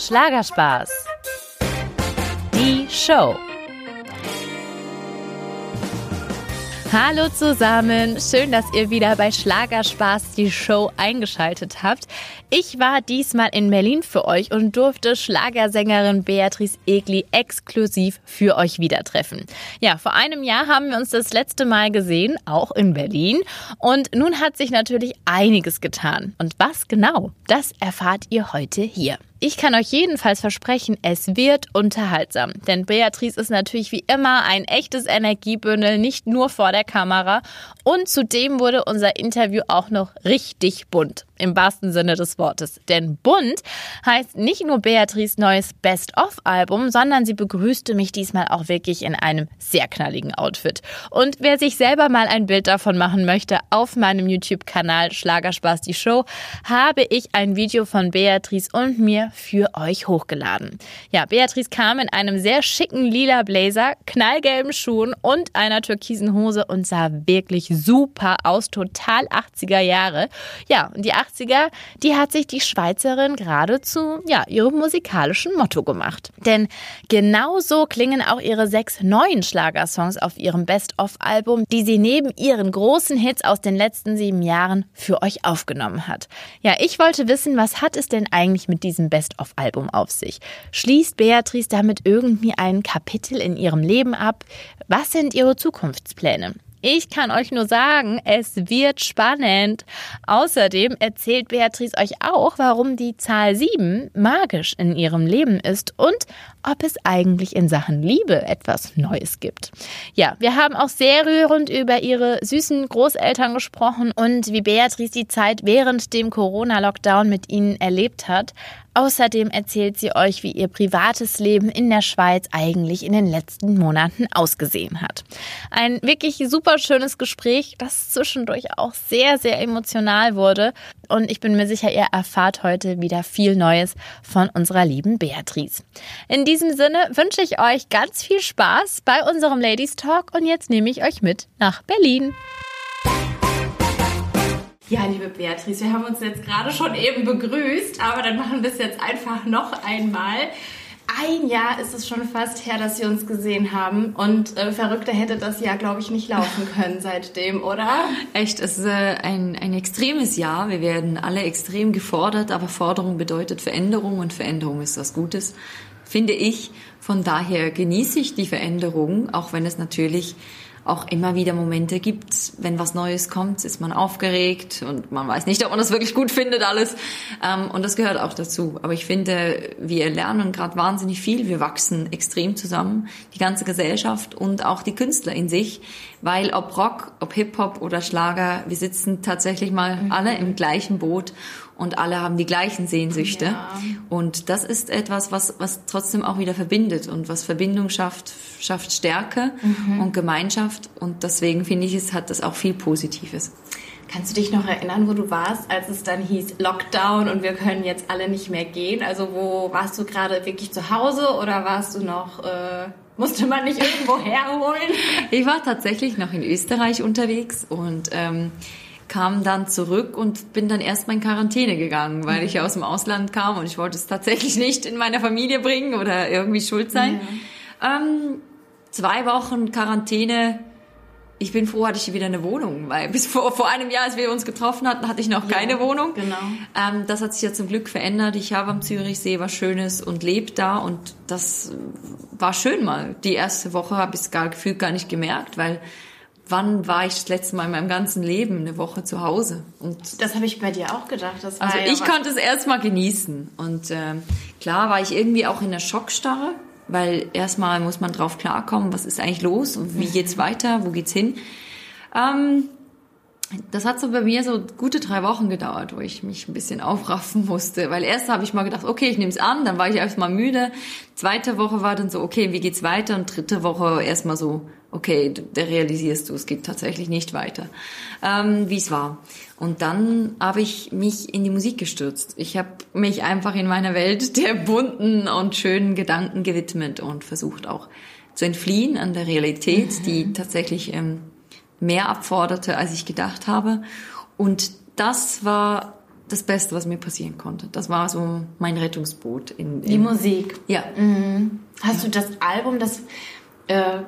Schlagerspaß. Die Show. Hallo zusammen, schön, dass ihr wieder bei Schlagerspaß die Show eingeschaltet habt. Ich war diesmal in Berlin für euch und durfte Schlagersängerin Beatrice Egli exklusiv für euch wieder treffen. Ja, vor einem Jahr haben wir uns das letzte Mal gesehen, auch in Berlin. Und nun hat sich natürlich einiges getan. Und was genau, das erfahrt ihr heute hier. Ich kann euch jedenfalls versprechen, es wird unterhaltsam. Denn Beatrice ist natürlich wie immer ein echtes Energiebündel, nicht nur vor der Kamera. Und zudem wurde unser Interview auch noch richtig bunt im wahrsten Sinne des Wortes. Denn bunt heißt nicht nur Beatrice neues Best-of-Album, sondern sie begrüßte mich diesmal auch wirklich in einem sehr knalligen Outfit. Und wer sich selber mal ein Bild davon machen möchte, auf meinem YouTube-Kanal Schlagerspaß die Show, habe ich ein Video von Beatrice und mir für euch hochgeladen. Ja, Beatrice kam in einem sehr schicken lila Blazer, knallgelben Schuhen und einer türkisen Hose und sah wirklich super aus, total 80er Jahre. Ja, und die 80er, die hat sich die Schweizerin gerade zu ja, ihrem musikalischen Motto gemacht. Denn genauso klingen auch ihre sechs neuen Schlagersongs auf ihrem Best-of-Album, die sie neben ihren großen Hits aus den letzten sieben Jahren für euch aufgenommen hat. Ja, ich wollte wissen, was hat es denn eigentlich mit diesem Best-of-Album auf sich? Schließt Beatrice damit irgendwie ein Kapitel in ihrem Leben ab? Was sind ihre Zukunftspläne? Ich kann euch nur sagen, es wird spannend. Außerdem erzählt Beatrice euch auch, warum die Zahl 7 magisch in ihrem Leben ist und ob es eigentlich in Sachen Liebe etwas Neues gibt. Ja, wir haben auch sehr rührend über ihre süßen Großeltern gesprochen und wie Beatrice die Zeit während dem Corona-Lockdown mit ihnen erlebt hat. Außerdem erzählt sie euch, wie ihr privates Leben in der Schweiz eigentlich in den letzten Monaten ausgesehen hat. Ein wirklich super schönes Gespräch, das zwischendurch auch sehr, sehr emotional wurde. Und ich bin mir sicher, ihr erfahrt heute wieder viel Neues von unserer lieben Beatrice. In diesem Sinne wünsche ich euch ganz viel Spaß bei unserem Ladies Talk und jetzt nehme ich euch mit nach Berlin. Ja, liebe Beatrice, wir haben uns jetzt gerade schon eben begrüßt, aber dann machen wir es jetzt einfach noch einmal. Ein Jahr ist es schon fast her, dass wir uns gesehen haben und äh, verrückter hätte das Jahr, glaube ich, nicht laufen können seitdem, oder? Echt, es ist äh, ein, ein extremes Jahr. Wir werden alle extrem gefordert, aber Forderung bedeutet Veränderung und Veränderung ist was Gutes, finde ich. Von daher genieße ich die Veränderung, auch wenn es natürlich auch immer wieder Momente gibt, wenn was Neues kommt, ist man aufgeregt und man weiß nicht, ob man das wirklich gut findet alles. Ähm, und das gehört auch dazu. Aber ich finde, wir lernen gerade wahnsinnig viel. Wir wachsen extrem zusammen, die ganze Gesellschaft und auch die Künstler in sich, weil ob Rock, ob Hip-Hop oder Schlager, wir sitzen tatsächlich mal mhm. alle im gleichen Boot und alle haben die gleichen Sehnsüchte. Ja. Und das ist etwas, was, was trotzdem auch wieder verbindet und was Verbindung schafft, schafft Stärke mhm. und Gemeinschaft. Und deswegen finde ich, es hat das auch viel Positives. Kannst du dich noch erinnern, wo du warst, als es dann hieß Lockdown und wir können jetzt alle nicht mehr gehen? Also wo warst du gerade wirklich zu Hause oder warst du noch, äh, musste man nicht irgendwo herholen? Ich war tatsächlich noch in Österreich unterwegs und ähm, kam dann zurück und bin dann erstmal in Quarantäne gegangen, weil ich ja aus dem Ausland kam und ich wollte es tatsächlich nicht in meiner Familie bringen oder irgendwie schuld sein. Ja. Ähm, zwei Wochen Quarantäne. Ich bin froh, hatte ich wieder eine Wohnung, weil bis vor, vor einem Jahr, als wir uns getroffen hatten, hatte ich noch ja, keine Wohnung. Genau. Ähm, das hat sich ja zum Glück verändert. Ich habe am Zürichsee was Schönes und lebe da und das war schön mal. Die erste Woche habe ich es gar gefühlt gar nicht gemerkt, weil wann war ich das letzte Mal in meinem ganzen Leben eine Woche zu Hause? Und das habe ich bei dir auch gedacht. also ja ich konnte es erstmal genießen. Und äh, klar war ich irgendwie auch in der Schockstarre, weil erstmal muss man drauf klarkommen, was ist eigentlich los und wie geht's weiter, wo geht's hin. Ähm, das hat so bei mir so gute drei Wochen gedauert, wo ich mich ein bisschen aufraffen musste. Weil erst habe ich mal gedacht, okay, ich nehme es an, dann war ich erstmal müde. Zweite Woche war dann so, okay, wie geht's weiter? Und dritte Woche erstmal so, okay, da realisierst du, es geht tatsächlich nicht weiter, ähm, wie es war. Und dann habe ich mich in die Musik gestürzt. Ich habe mich einfach in meiner Welt der bunten und schönen Gedanken gewidmet und versucht auch zu entfliehen an der Realität, die mhm. tatsächlich ähm, mehr abforderte, als ich gedacht habe. Und das war das Beste, was mir passieren konnte. Das war so mein Rettungsboot. In, in Die Musik. Ja. Mhm. Hast du das Album, das äh,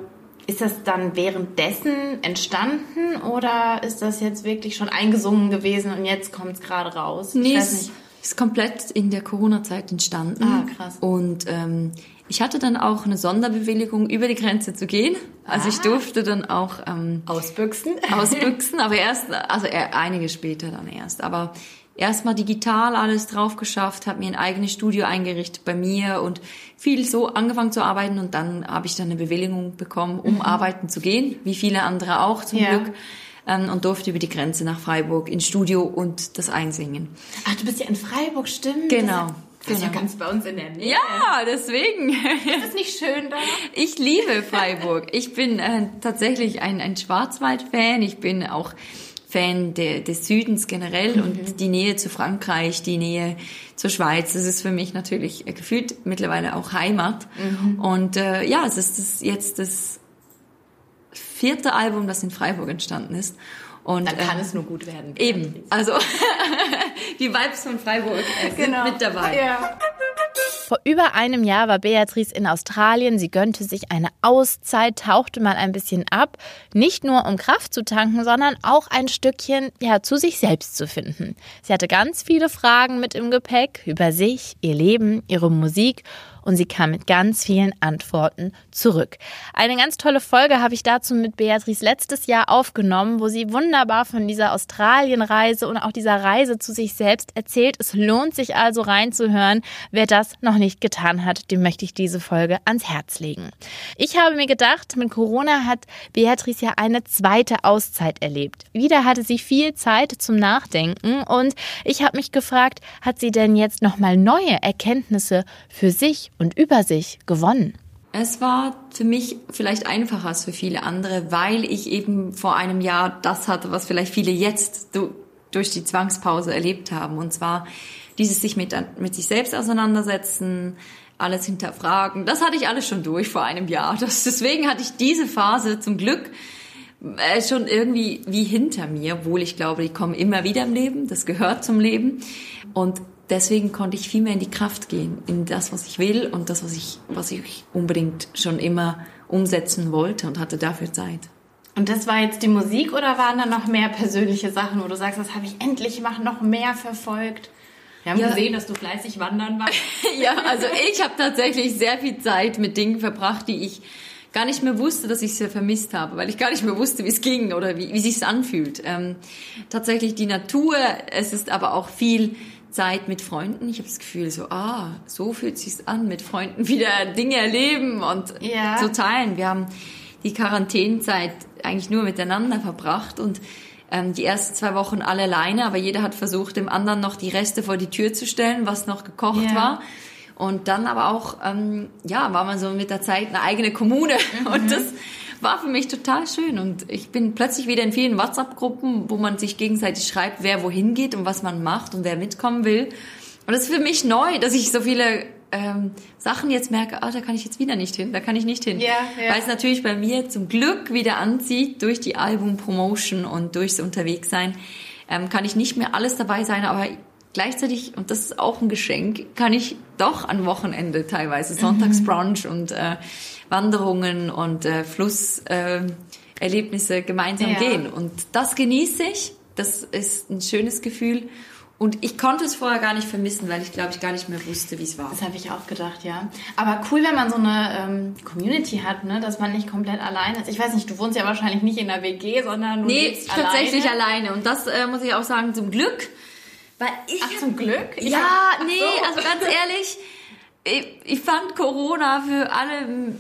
ist das dann währenddessen entstanden oder ist das jetzt wirklich schon eingesungen gewesen und jetzt kommt es gerade raus? Nee, es ist komplett in der Corona-Zeit entstanden. Ah, krass. Und ähm, ich hatte dann auch eine Sonderbewilligung, über die Grenze zu gehen. Also ich Ah. durfte dann auch ähm, Ausbüchsen? ausbüchsen, aber erst, also einige später dann erst. Aber erstmal digital alles drauf geschafft, habe mir ein eigenes Studio eingerichtet bei mir und viel so angefangen zu arbeiten und dann habe ich dann eine Bewilligung bekommen, um arbeiten zu gehen, wie viele andere auch zum Mhm. Ja. Glück. Ähm, und durfte über die Grenze nach Freiburg ins Studio und das Einsingen. Ach, du bist ja in Freiburg, stimmt? Genau, Das ist ja ganz bei uns in der Nähe. Ja, deswegen. Ist das nicht schön da? Ich liebe Freiburg. Ich bin äh, tatsächlich ein, ein Schwarzwald-Fan. Ich bin auch Fan der, des Südens generell Mhm. und die Nähe zu Frankreich, die Nähe zur Schweiz. Das ist für mich natürlich äh, gefühlt mittlerweile auch Heimat. Mhm. Und äh, ja, es ist das, jetzt das vierte Album, das in Freiburg entstanden ist. Und Dann kann äh, es nur gut werden. eben, also die Vibes von Freiburg äh, sind Genau. mit dabei. Ja. Vor über einem Jahr war Beatrice in Australien. Sie gönnte sich eine Auszeit, tauchte mal ein bisschen ab, nicht nur um Kraft zu tanken, sondern auch ein Stückchen ja, zu sich selbst zu finden. Sie hatte ganz viele Fragen mit im Gepäck über sich, ihr Leben, ihre Musik und sie kam mit ganz vielen Antworten zurück. Eine ganz tolle Folge habe ich dazu mit Beatrice letztes Jahr aufgenommen, wo sie wunderbar von dieser Australienreise und auch dieser Reise zu sich selbst erzählt. Es lohnt sich also reinzuhören. Wer das noch nicht getan hat, dem möchte ich diese Folge ans Herz legen. Ich habe mir gedacht, mit Corona hat Beatrice ja eine zweite Auszeit erlebt. Wieder hatte sie viel Zeit zum Nachdenken und ich habe mich gefragt, hat sie denn jetzt nochmal neue Erkenntnisse für sich und über sich gewonnen? Es war für mich vielleicht einfacher als für viele andere, weil ich eben vor einem Jahr das hatte, was vielleicht viele jetzt du- durch die Zwangspause erlebt haben. Und zwar dieses sich mit, mit sich selbst auseinandersetzen, alles hinterfragen. Das hatte ich alles schon durch vor einem Jahr. Das, deswegen hatte ich diese Phase zum Glück äh, schon irgendwie wie hinter mir, obwohl ich glaube, die kommen immer wieder im Leben, das gehört zum Leben. Und deswegen konnte ich viel mehr in die Kraft gehen, in das, was ich will und das, was ich, was ich unbedingt schon immer umsetzen wollte und hatte dafür Zeit. Und das war jetzt die Musik oder waren da noch mehr persönliche Sachen, wo du sagst, das habe ich endlich mal noch mehr verfolgt? Wir haben Ja. gesehen, dass du fleißig wandern warst. Ja, also ich habe tatsächlich sehr viel Zeit mit Dingen verbracht, die ich gar nicht mehr wusste, dass ich sie vermisst habe, weil ich gar nicht mehr wusste, wie es ging oder wie, wie sich's anfühlt. Ähm, tatsächlich die Natur, es ist aber auch viel Zeit mit Freunden. Ich habe das Gefühl, so, ah, so fühlt sich's an, mit Freunden wieder Dinge erleben und Ja. zu teilen. Wir haben die Quarantänezeit eigentlich nur miteinander verbracht und ähm, die ersten zwei Wochen alle alleine, aber jeder hat versucht, dem anderen noch die Reste vor die Tür zu stellen, was noch gekocht Ja. war. Und dann aber auch, ähm, ja, war man so mit der Zeit eine eigene Kommune. Und das war für mich total schön. Und ich bin plötzlich wieder in vielen WhatsApp-Gruppen, wo man sich gegenseitig schreibt, wer wohin geht und was man macht und wer mitkommen will. Und das ist für mich neu, dass ich so viele ähm, Sachen jetzt merke, ah, da kann ich jetzt wieder nicht hin, da kann ich nicht hin. Ja, ja. Weil es natürlich bei mir zum Glück wieder anzieht durch die Album-Promotion und durchs Unterwegssein. Ähm, kann ich nicht mehr alles dabei sein, aber gleichzeitig, und das ist auch ein Geschenk, kann ich doch an Wochenende teilweise Sonntagsbrunch und äh, Wanderungen und äh, Flusserlebnisse äh, gemeinsam Ja. gehen. Und das genieße ich. Das ist ein schönes Gefühl. Und ich konnte es vorher gar nicht vermissen, weil ich glaube, ich gar nicht mehr wusste, wie es war. Das habe ich auch gedacht, ja. Aber cool, wenn man so eine ähm, Community hat, ne, dass man nicht komplett allein ist. Ich weiß nicht, du wohnst ja wahrscheinlich nicht in der WG, sondern du Nee, lebst tatsächlich alleine. alleine. Und das äh, muss ich auch sagen, zum Glück. Weil ich Ach, zum Glück? Ich Ja, hab- nee, so. also ganz ehrlich, ich, ich fand Corona für alle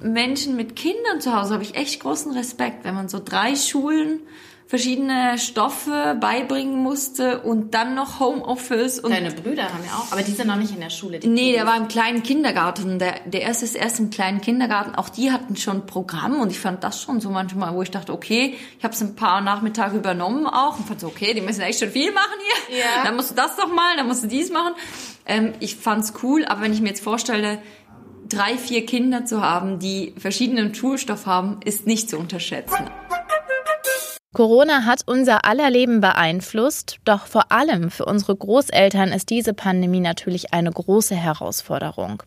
Menschen mit Kindern zu Hause, habe ich echt großen Respekt, wenn man so drei Schulen verschiedene Stoffe beibringen musste und dann noch Homeoffice und Deine Brüder haben ja auch, aber die sind noch nicht in der Schule. die Nee, der war im kleinen Kindergarten. Der, der erste ist erst im kleinen Kindergarten. Auch die hatten schon Programm und ich fand das schon so manchmal, wo ich dachte, okay, ich habe es ein paar Nachmittage übernommen auch und fand so, okay, die müssen echt schon viel machen hier. Ja. Dann musst du das doch mal, dann musst du dies machen. Ähm, ich fand's cool, aber wenn ich mir jetzt vorstelle, drei, vier Kinder zu haben, die verschiedenen Schulstoff haben, ist nicht zu unterschätzen. Corona hat unser aller Leben beeinflusst, doch vor allem für unsere Großeltern ist diese Pandemie natürlich eine große Herausforderung.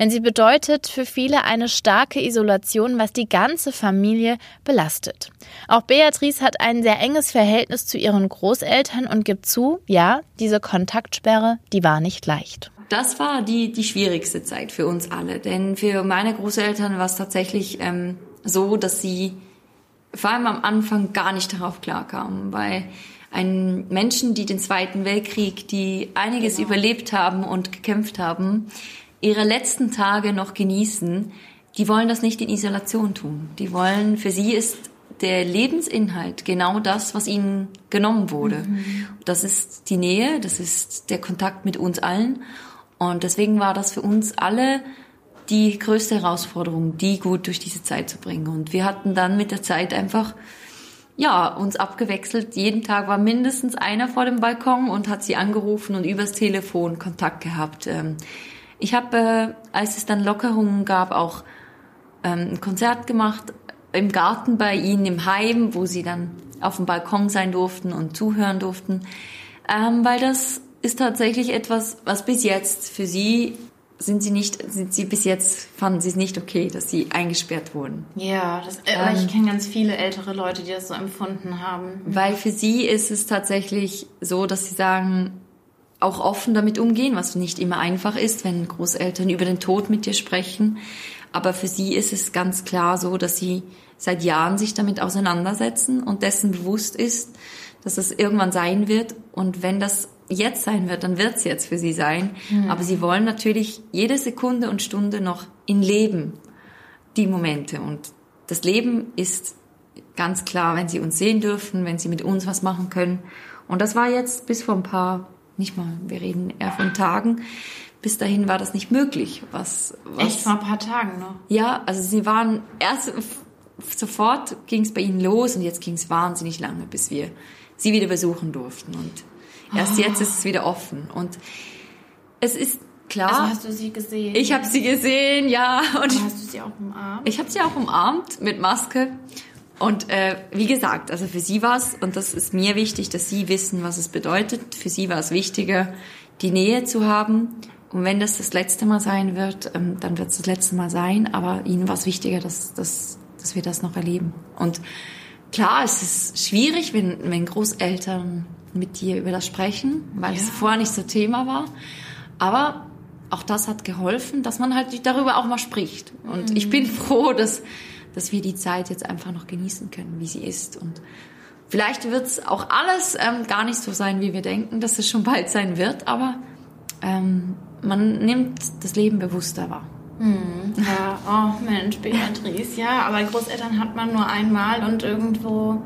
Denn sie bedeutet für viele eine starke Isolation, was die ganze Familie belastet. Auch Beatrice hat ein sehr enges Verhältnis zu ihren Großeltern und gibt zu, ja, diese Kontaktsperre, die war nicht leicht. Das war die, die schwierigste Zeit für uns alle, denn für meine Großeltern war es tatsächlich ähm, so, dass sie vor allem am Anfang gar nicht darauf klarkamen, weil ein Menschen, die den Zweiten Weltkrieg, die einiges genau. überlebt haben und gekämpft haben, ihre letzten Tage noch genießen, die wollen das nicht in Isolation tun. Die wollen, für sie ist der Lebensinhalt genau das, was ihnen genommen wurde. Mhm. Das ist die Nähe, das ist der Kontakt mit uns allen. Und deswegen war das für uns alle die größte Herausforderung, die gut durch diese Zeit zu bringen. Und wir hatten dann mit der Zeit einfach ja, uns abgewechselt. Jeden Tag war mindestens einer vor dem Balkon und hat sie angerufen und übers Telefon Kontakt gehabt. Ähm, ich habe, äh, als es dann Lockerungen gab, auch ähm, ein Konzert gemacht im Garten bei ihnen im Heim, wo sie dann auf dem Balkon sein durften und zuhören durften, ähm, weil das ist tatsächlich etwas, was bis jetzt für sie sind sie nicht, sind sie bis jetzt, fanden sie es nicht okay, dass sie eingesperrt wurden. Ja, das, äh, ähm, ich kenne ganz viele ältere Leute, die das so empfunden haben. Weil für sie ist es tatsächlich so, dass sie sagen, auch offen damit umgehen, was nicht immer einfach ist, wenn Großeltern über den Tod mit dir sprechen. Aber für sie ist es ganz klar so, dass sie seit Jahren sich damit auseinandersetzen und dessen bewusst ist, dass es irgendwann sein wird. Und wenn das jetzt sein wird, dann wird es jetzt für sie sein. Mhm. Aber sie wollen natürlich jede Sekunde und Stunde noch in Leben die Momente. Und das Leben ist ganz klar, wenn sie uns sehen dürfen, wenn sie mit uns was machen können. Und das war jetzt bis vor ein paar, nicht mal, wir reden eher von Tagen. Bis dahin war das nicht möglich. Was, was Echt vor ein paar Tagen noch? Ja, also sie waren erst sofort ging es bei ihnen los und jetzt ging es wahnsinnig lange, bis wir sie wieder besuchen durften. Und Erst oh. jetzt ist es wieder offen. Und es ist klar. Also hast du sie gesehen? Ich habe sie gesehen, ja. Und hast du sie auch umarmt? Ich habe sie auch umarmt mit Maske. Und äh, wie gesagt, also für sie war es, und das ist mir wichtig, dass sie wissen, was es bedeutet. Für sie war es wichtiger, die Nähe zu haben. Und wenn das das letzte Mal sein wird, ähm, dann wird es das letzte Mal sein. Aber ihnen war es wichtiger, dass, dass, dass wir das noch erleben. Und klar, es ist schwierig, wenn, wenn Großeltern mit dir über das sprechen, weil ja. es vorher nicht so Thema war. Aber auch das hat geholfen, dass man halt darüber auch mal spricht. Und mhm. ich bin froh, dass, dass wir die Zeit jetzt einfach noch genießen können, wie sie ist. Und vielleicht wird es auch alles ähm, gar nicht so sein, wie wir denken, dass es schon bald sein wird, aber ähm, man nimmt das Leben bewusster wahr. Mhm. Ja, oh Mensch, Beatrice, ja, aber Großeltern hat man nur einmal und irgendwo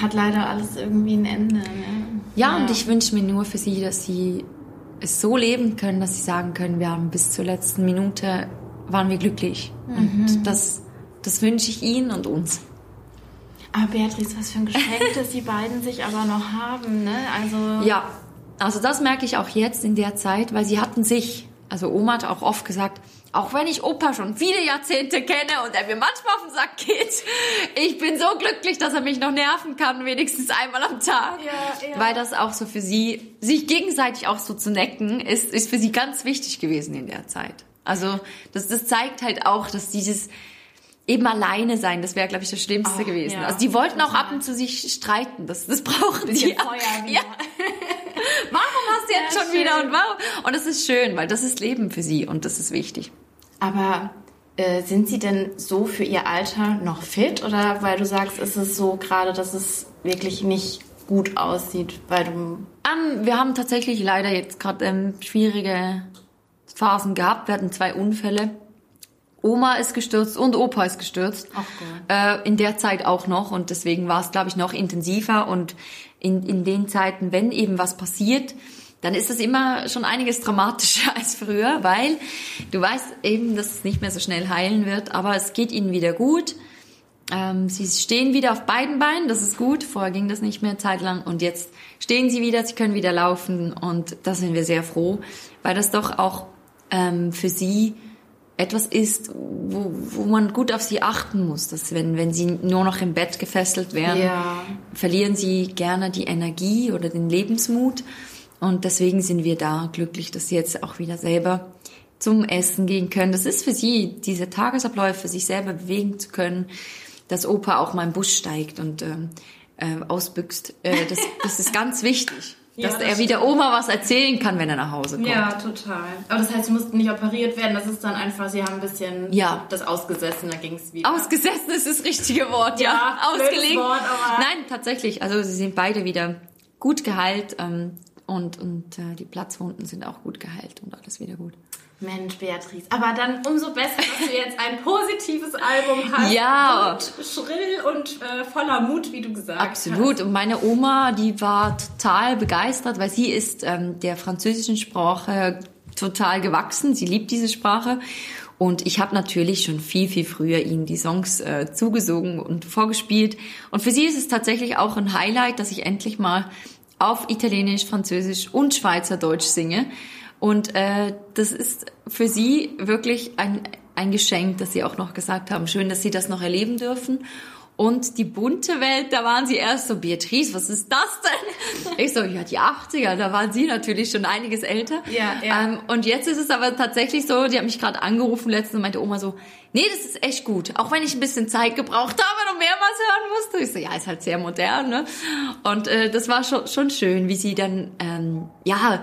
hat leider alles irgendwie ein Ende. Ne? Ja, ja, und ich wünsche mir nur für sie, dass sie es so leben können, dass sie sagen können, wir haben bis zur letzten Minute waren wir glücklich. Mhm. Und das, das wünsche ich ihnen und uns. Aber Beatrice, was für ein Geschenk, dass die beiden sich aber noch haben, ne? Also ja, also das merke ich auch jetzt in der Zeit, weil sie hatten sich, also Oma hat auch oft gesagt, auch wenn ich Opa schon viele Jahrzehnte kenne und er mir manchmal auf den Sack geht, ich bin so glücklich, dass er mich noch nerven kann, wenigstens einmal am Tag. Ja, ja. Weil das auch so für sie, sich gegenseitig auch so zu necken, ist, ist für sie ganz wichtig gewesen in der Zeit. Also das, das zeigt halt auch, dass dieses eben alleine sein, das wäre, glaube ich, das Schlimmste oh, gewesen. Ja, also die wollten auch ab und zu sich streiten, das, das brauchen die. Feuer ja. Jetzt ja, schon schön. wieder und warum? Und das ist schön, weil das ist Leben für sie und das ist wichtig. Aber äh, sind Sie denn so für Ihr Alter noch fit oder weil du sagst, ist es so gerade, dass es wirklich nicht gut aussieht, weil du... Um, wir haben tatsächlich leider jetzt gerade ähm, schwierige Phasen gehabt. Wir hatten zwei Unfälle. Oma ist gestürzt und Opa ist gestürzt. Ach Gott. Äh, in der Zeit auch noch und deswegen war es, glaube ich, noch intensiver und in, in den Zeiten, wenn eben was passiert, dann ist es immer schon einiges dramatischer als früher, weil du weißt eben, dass es nicht mehr so schnell heilen wird, aber es geht ihnen wieder gut. Ähm, sie stehen wieder auf beiden Beinen, das ist gut. Vorher ging das nicht mehr zeitlang und jetzt stehen sie wieder, sie können wieder laufen und da sind wir sehr froh, weil das doch auch ähm, für sie etwas ist, wo, wo man gut auf sie achten muss. Dass wenn, wenn sie nur noch im Bett gefesselt werden, Ja. verlieren sie gerne die Energie oder den Lebensmut. Und deswegen sind wir da glücklich, dass sie jetzt auch wieder selber zum Essen gehen können. Das ist für sie, diese Tagesabläufe, sich selber bewegen zu können, dass Opa auch mal im Bus steigt und ähm, äh, ausbüchst. Äh, das, das ist ganz wichtig. Ja, dass das er wieder Oma was erzählen kann, wenn er nach Hause kommt. Ja, total. Aber das heißt, sie mussten nicht operiert werden. Das ist dann einfach, sie haben ein bisschen Ja. das ausgesessen, da ging es wieder. Ausgesessen ist das richtige Wort, ja. Ja, Ausgelegt. Wort, Nein, tatsächlich. Also sie sind beide wieder gut geheilt ähm, und, und äh, die Platzwunden sind auch gut geheilt und alles wieder gut. Mensch, Beatrice. Aber dann umso besser, dass du jetzt ein positives Album hast. Ja. Und schrill und äh, voller Mut, wie du gesagt Absolut. Und meine Oma, die war total begeistert, weil sie ist ähm, der französischen Sprache total gewachsen. Sie liebt diese Sprache. Und ich habe natürlich schon viel, viel früher ihnen die Songs äh, zugesungen und vorgespielt. Und für sie ist es tatsächlich auch ein Highlight, dass ich endlich mal auf Italienisch, Französisch und Schweizerdeutsch singe. Und äh, das ist für sie wirklich ein, ein Geschenk, dass sie auch noch gesagt haben, schön, dass sie das noch erleben dürfen. Und die bunte Welt, da waren sie erst so, Beatrice, was ist das denn? Ich so, ja, die 80er, da waren sie natürlich schon einiges älter. Ja, ja. Ähm, und jetzt ist es aber tatsächlich so, die hat mich gerade angerufen letztens und meinte Oma so, nee, das ist echt gut. Auch wenn ich ein bisschen Zeit gebraucht habe und mehrmals hören musste. Ich so, ja, ist halt sehr modern, ne? Und äh, das war schon, schon schön, wie sie dann, ähm, ja,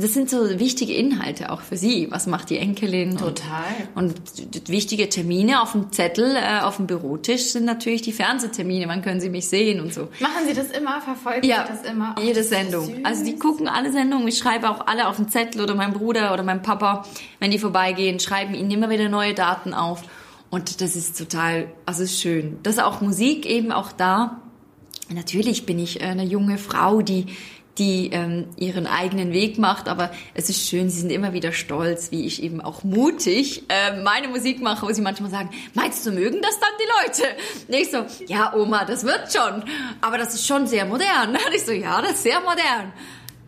das sind so wichtige Inhalte auch für sie. Was macht die Enkelin? Total. Und, und wichtige Termine auf dem Zettel, äh, auf dem Bürotisch sind natürlich die Fernsehtermine. Wann können sie mich sehen und so. Machen Sie das immer? Verfolgen Ja, Sie das immer? Jede Sendung. süß. Also die gucken alle Sendungen. Ich schreibe auch alle auf den Zettel oder mein Bruder oder mein Papa, wenn die vorbeigehen, schreiben ihnen immer wieder neue Daten auf. Und das ist total, also ist schön. Das ist auch Musik eben auch da. Natürlich bin ich äh, eine junge Frau, die die ähm, ihren eigenen Weg macht, aber es ist schön, sie sind immer wieder stolz, wie ich eben auch mutig äh, meine Musik mache, wo sie manchmal sagen, meinst du, mögen das dann die Leute? Und ich so, ja Oma, das wird schon, aber das ist schon sehr modern. Und ich so, ja, das ist sehr modern.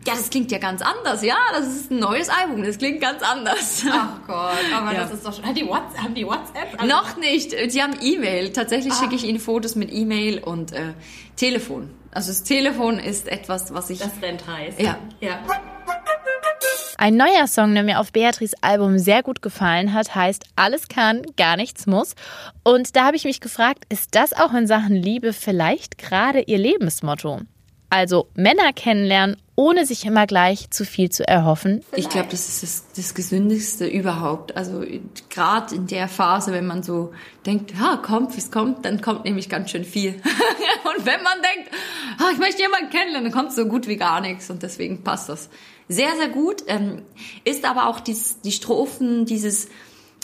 Ja, das klingt ja ganz anders. Ja, das ist ein neues Album, das klingt ganz anders. Ach Gott, aber Ja. das ist doch schon. Hat die What's, haben die WhatsApp? Also- Noch nicht. Sie haben E-Mail. Tatsächlich schicke ich ihnen Fotos mit E-Mail und äh, Telefon. Also das Telefon ist etwas, was ich... Das rennt heiß. Ja. ja. Ein neuer Song, der mir auf Beatrice Album sehr gut gefallen hat, heißt Alles kann, gar nichts muss. Und da habe ich mich gefragt, ist das auch in Sachen Liebe vielleicht gerade ihr Lebensmotto? Also Männer kennenlernen, ohne sich immer gleich zu viel zu erhoffen. Ich glaube, das ist das, das Gesündeste überhaupt. Also gerade in der Phase, wenn man so denkt, ja, kommt, wie es kommt, dann kommt nämlich ganz schön viel. und wenn man denkt, ah, ich möchte jemanden kennenlernen, dann kommt so gut wie gar nichts. Und deswegen passt das sehr, sehr gut. Ähm, ist aber auch dies, die Strophen, dieses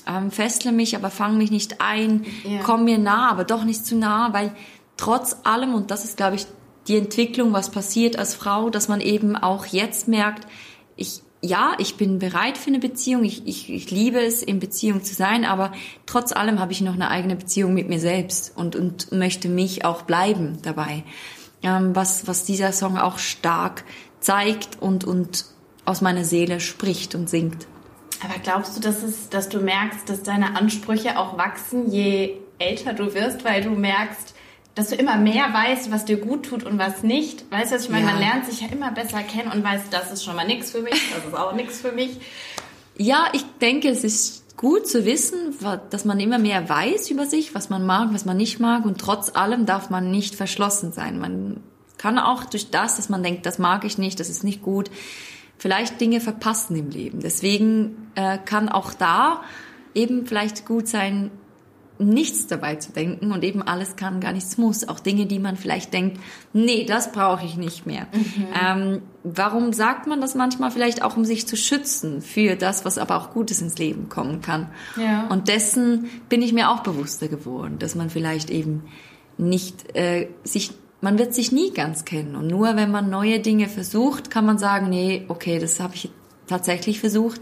ähm, festle mich, aber fang mich nicht ein, Ja. komm mir nah, aber doch nicht zu nah, weil trotz allem, und das ist, glaube ich, die Entwicklung, was passiert als Frau, dass man eben auch jetzt merkt, ich, ja, ich bin bereit für eine Beziehung, ich, ich, ich liebe es, in Beziehung zu sein, aber trotz allem habe ich noch eine eigene Beziehung mit mir selbst und, und möchte mich auch bleiben dabei. Ähm, was, was dieser Song auch stark zeigt und, und aus meiner Seele spricht und singt. Aber glaubst du, dass, es, dass du merkst, dass deine Ansprüche auch wachsen, je älter du wirst, weil du merkst, dass du immer mehr weißt, was dir gut tut und was nicht? Weißt du, was ich meine? Ja. Man lernt sich ja immer besser kennen und weiß, das ist schon mal nichts für mich, das ist auch nichts für mich. Ja, ich denke, es ist gut zu wissen, dass man immer mehr weiß über sich, was man mag, was man nicht mag. Und trotz allem darf man nicht verschlossen sein. Man kann auch durch das, dass man denkt, das mag ich nicht, das ist nicht gut, vielleicht Dinge verpassen im Leben. Deswegen äh, kann auch da eben vielleicht gut sein, nichts dabei zu denken und eben alles kann, gar nichts muss. Auch Dinge, die man vielleicht denkt, nee, das brauche ich nicht mehr. Ähm, warum sagt man das manchmal? Vielleicht auch, um sich zu schützen für das, was aber auch Gutes ins Leben kommen kann. Ja. Und dessen bin ich mir auch bewusster geworden, dass man vielleicht eben nicht äh, sich man wird sich nie ganz kennen und nur wenn man neue Dinge versucht, kann man sagen, nee, okay, das habe ich tatsächlich versucht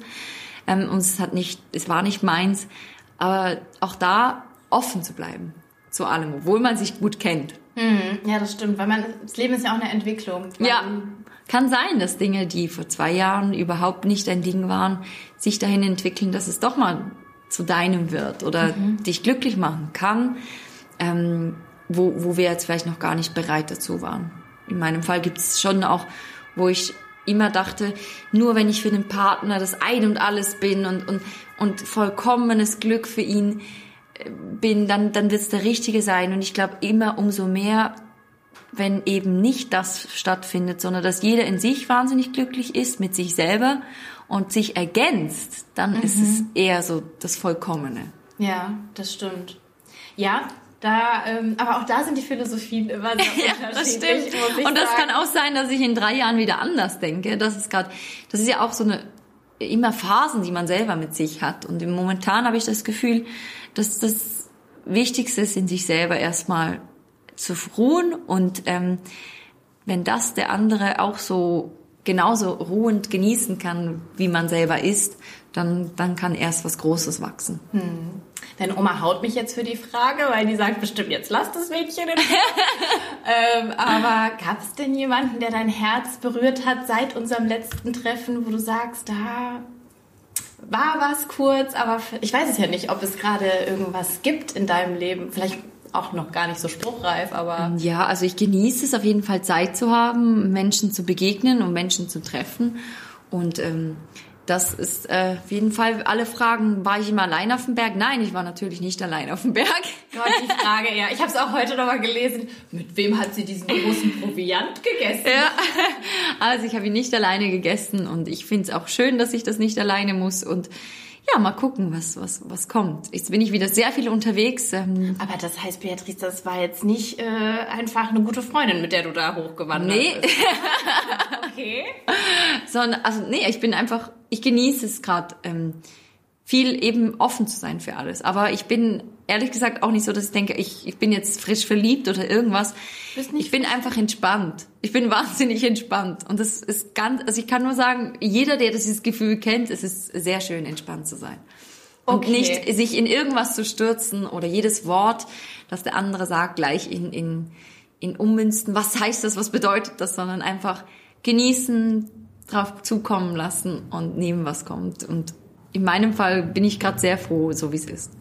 ähm, und es hat nicht, es war nicht meins, aber auch da offen zu bleiben zu allem, obwohl man sich gut kennt. Ja, das stimmt, weil man, das Leben ist ja auch eine Entwicklung. Ja, kann sein, dass Dinge, die vor zwei Jahren überhaupt nicht ein Ding waren, sich dahin entwickeln, dass es doch mal zu deinem wird oder mhm. dich glücklich machen kann, ähm, wo, wo wir jetzt vielleicht noch gar nicht bereit dazu waren. In meinem Fall gibt es schon auch, wo ich immer dachte, nur wenn ich für den Partner das Ein und alles bin und, und, und vollkommenes Glück für ihn äh, bin, dann, dann wird es der Richtige sein. Und ich glaube, immer umso mehr, wenn eben nicht das stattfindet, sondern dass jeder in sich wahnsinnig glücklich ist mit sich selber und sich ergänzt, dann mhm. ist es eher so das Vollkommene. Ja, das stimmt. Ja, da, ähm, aber auch da sind die Philosophien immer sehr ja, das stimmt. Und das sagen. kann auch sein, dass ich in drei Jahren wieder anders denke. Das ist gerade, das ist ja auch so eine immer Phasen, die man selber mit sich hat. Und im momentan habe ich das Gefühl, dass das Wichtigste ist, in sich selber erstmal zu ruhen und ähm, wenn das der andere auch so genauso ruhend genießen kann, wie man selber ist, dann, dann kann erst was Großes wachsen. Hm. Deine Oma haut mich jetzt für die Frage, weil die sagt bestimmt, jetzt lass das Mädchen in ähm, Aber gab es denn jemanden, der dein Herz berührt hat seit unserem letzten Treffen, wo du sagst, da war was kurz, aber ich weiß es ja nicht, ob es gerade irgendwas gibt in deinem Leben. Vielleicht auch noch gar nicht so spruchreif, aber. Ja, also ich genieße es auf jeden Fall Zeit zu haben, Menschen zu begegnen und Menschen zu treffen. Und ähm, das ist äh, auf jeden Fall alle Fragen. War ich immer allein auf dem Berg? Nein, ich war natürlich nicht allein auf dem Berg. Gott, die Frage, ja. Ich habe es auch heute noch mal gelesen. Mit wem hat sie diesen großen Proviant gegessen? Ja, also ich habe ihn nicht alleine gegessen und ich finde es auch schön, dass ich das nicht alleine muss und ja, mal gucken, was, was, was kommt. Jetzt bin ich wieder sehr viel unterwegs. Ähm. Aber das heißt, Beatrice, das war jetzt nicht äh, einfach eine gute Freundin, mit der du da hochgewandert nee. bist. okay. Sondern, also nee, ich bin einfach, ich genieße es gerade. Ähm, viel eben offen zu sein für alles. Aber ich bin ehrlich gesagt auch nicht so, dass ich denke, ich, ich bin jetzt frisch verliebt oder irgendwas. Ich bin einfach entspannt. Ich bin wahnsinnig entspannt. Und das ist ganz, also ich kann nur sagen, jeder, der dieses Gefühl kennt, es ist sehr schön, entspannt zu sein. Und nicht sich in irgendwas zu stürzen oder jedes Wort, das der andere sagt, gleich in, in, in Ummünzen. Was heißt das? Was bedeutet das? Sondern einfach genießen, drauf zukommen lassen und nehmen, was kommt. Und in meinem Fall bin ich gerade sehr froh, so wie es ist.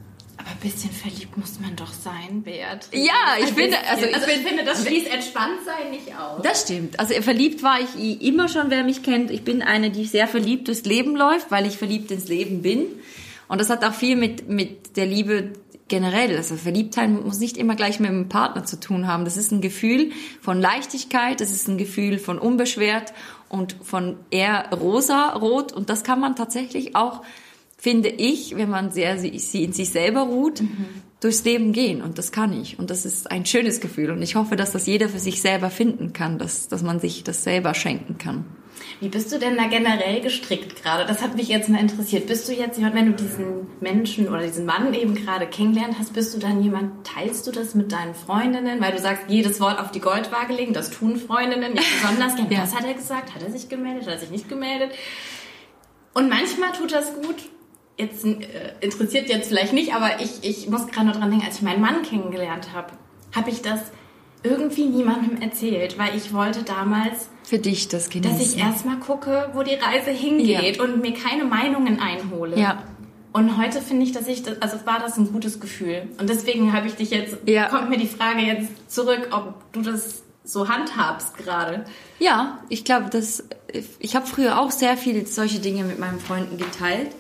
Aber ein bisschen verliebt muss man doch sein, Bert. Ja, ich finde, also, also ich finde, das schließt entspannt sein nicht aus. Das stimmt. Also verliebt war ich immer schon, wer mich kennt. Ich bin eine, die sehr verliebt durchs Leben läuft, weil ich verliebt ins Leben bin. Und das hat auch viel mit, mit der Liebe generell. Also Verliebtheit muss nicht immer gleich mit dem Partner zu tun haben. Das ist ein Gefühl von Leichtigkeit, das ist ein Gefühl von unbeschwert und von eher rosa-rot. Und das kann man tatsächlich auch finde ich, wenn man sehr sie, in sich selber ruht, mhm. durchs Leben gehen. Und das kann ich. Und das ist ein schönes Gefühl. Und ich hoffe, dass das jeder für sich selber finden kann, dass, dass man sich das selber schenken kann. Wie bist du denn da generell gestrickt gerade? Das hat mich jetzt mal interessiert. Bist du jetzt jemand, wenn du diesen Menschen oder diesen Mann eben gerade kennengelernt hast, bist du dann jemand, teilst du das mit deinen Freundinnen? Weil du sagst, jedes Wort auf die Goldwaage legen, das tun Freundinnen ja besonders Ja. Was hat er gesagt? Hat er sich gemeldet? Hat er sich nicht gemeldet? Und manchmal tut das gut jetzt äh, interessiert jetzt vielleicht nicht, aber ich, ich muss gerade nur dran denken, als ich meinen Mann kennengelernt habe, habe ich das irgendwie niemandem erzählt, weil ich wollte damals für dich das genießen. Dass ich erstmal gucke, wo die Reise hingeht ja. und mir keine Meinungen einhole. Ja. Und heute finde ich, dass ich das, also war das ein gutes Gefühl. Und deswegen habe ich dich jetzt, ja. kommt mir die Frage jetzt zurück, ob du das so handhabst gerade. Ja, ich glaube, dass ich habe früher auch sehr viele solche Dinge mit meinen Freunden geteilt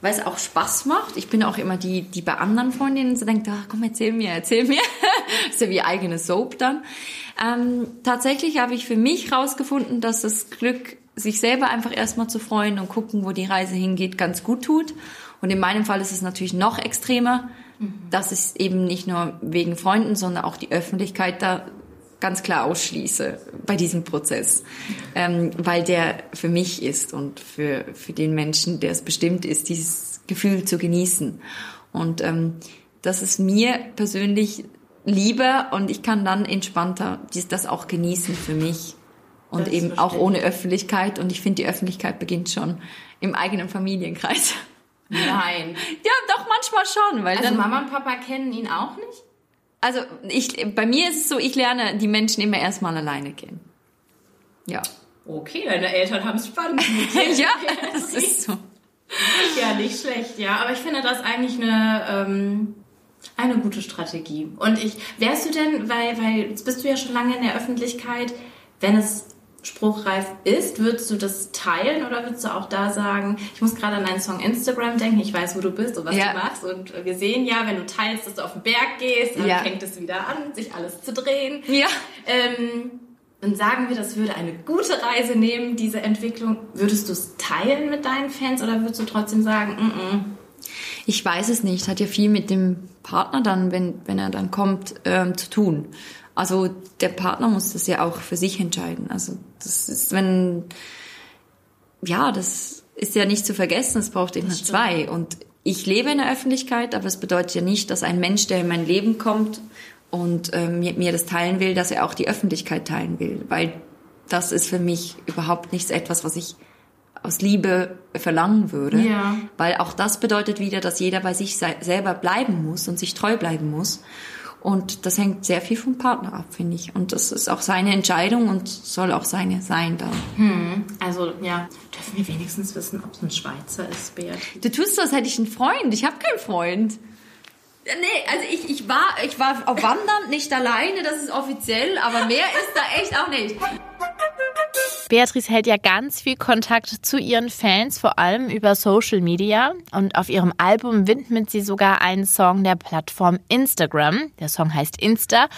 weil es auch Spaß macht. Ich bin auch immer die, die bei anderen Freundinnen so denkt, ah, komm, erzähl mir, erzähl mir. ist ja wie eigene Soap dann. Ähm, tatsächlich habe ich für mich rausgefunden, dass das Glück, sich selber einfach erstmal zu freuen und gucken, wo die Reise hingeht, ganz gut tut. Und in meinem Fall ist es natürlich noch extremer, mhm. dass ich eben nicht nur wegen Freunden, sondern auch die Öffentlichkeit da ganz klar ausschließe bei diesem Prozess, ähm, weil der für mich ist und für, für den Menschen, der es bestimmt ist, dieses Gefühl zu genießen. Und ähm, das ist mir persönlich lieber und ich kann dann entspannter das auch genießen für mich. Und das eben auch ohne Öffentlichkeit. Und ich finde, die Öffentlichkeit beginnt schon im eigenen Familienkreis. Nein. ja, doch manchmal schon. Weil also dann, Mama und Papa kennen ihn auch nicht? Also ich, bei mir ist es so, ich lerne die Menschen immer erstmal alleine kennen. Ja. Okay, deine Eltern haben es spannend. ja, das ist so. Ja, nicht schlecht, ja. Aber ich finde das eigentlich eine, ähm, eine gute Strategie. Und ich, wärst du denn, weil, weil jetzt bist du ja schon lange in der Öffentlichkeit, wenn es spruchreif ist, würdest du das teilen oder würdest du auch da sagen, ich muss gerade an deinen Song Instagram denken, ich weiß, wo du bist und was ja. du machst und wir sehen ja, wenn du teilst, dass du auf den Berg gehst, dann ja. fängt es wieder an, sich alles zu drehen. Ja. Ähm, und sagen wir, das würde eine gute Reise nehmen, diese Entwicklung, würdest du es teilen mit deinen Fans oder würdest du trotzdem sagen, mm -mm. Ich weiß es nicht, hat ja viel mit dem Partner dann, wenn, wenn er dann kommt, ähm, zu tun. Also der Partner muss das ja auch für sich entscheiden. Also das ist, wenn, ja, das ist ja nicht zu vergessen, es braucht immer zwei. Und ich lebe in der Öffentlichkeit, aber es bedeutet ja nicht, dass ein Mensch, der in mein Leben kommt und äh, mir, mir das teilen will, dass er auch die Öffentlichkeit teilen will. Weil das ist für mich überhaupt nichts etwas, was ich aus Liebe verlangen würde. Ja. Weil auch das bedeutet wieder, dass jeder bei sich selber bleiben muss und sich treu bleiben muss. Und das hängt sehr viel vom Partner ab, finde ich. Und das ist auch seine Entscheidung und soll auch seine sein dann. Hm. Also ja, dürfen wir wenigstens wissen, ob es ein Schweizer ist, Beatrice. Du tust so, als hätte ich einen Freund. Ich habe keinen Freund. Nee, also ich, ich war ich war auf Wandern nicht alleine, das ist offiziell, aber mehr ist da echt auch nicht. Beatrice hält ja ganz viel Kontakt zu ihren Fans, vor allem über Social Media. Und auf ihrem Album widmet sie sogar einen Song der Plattform Instagram. Der Song heißt Insta.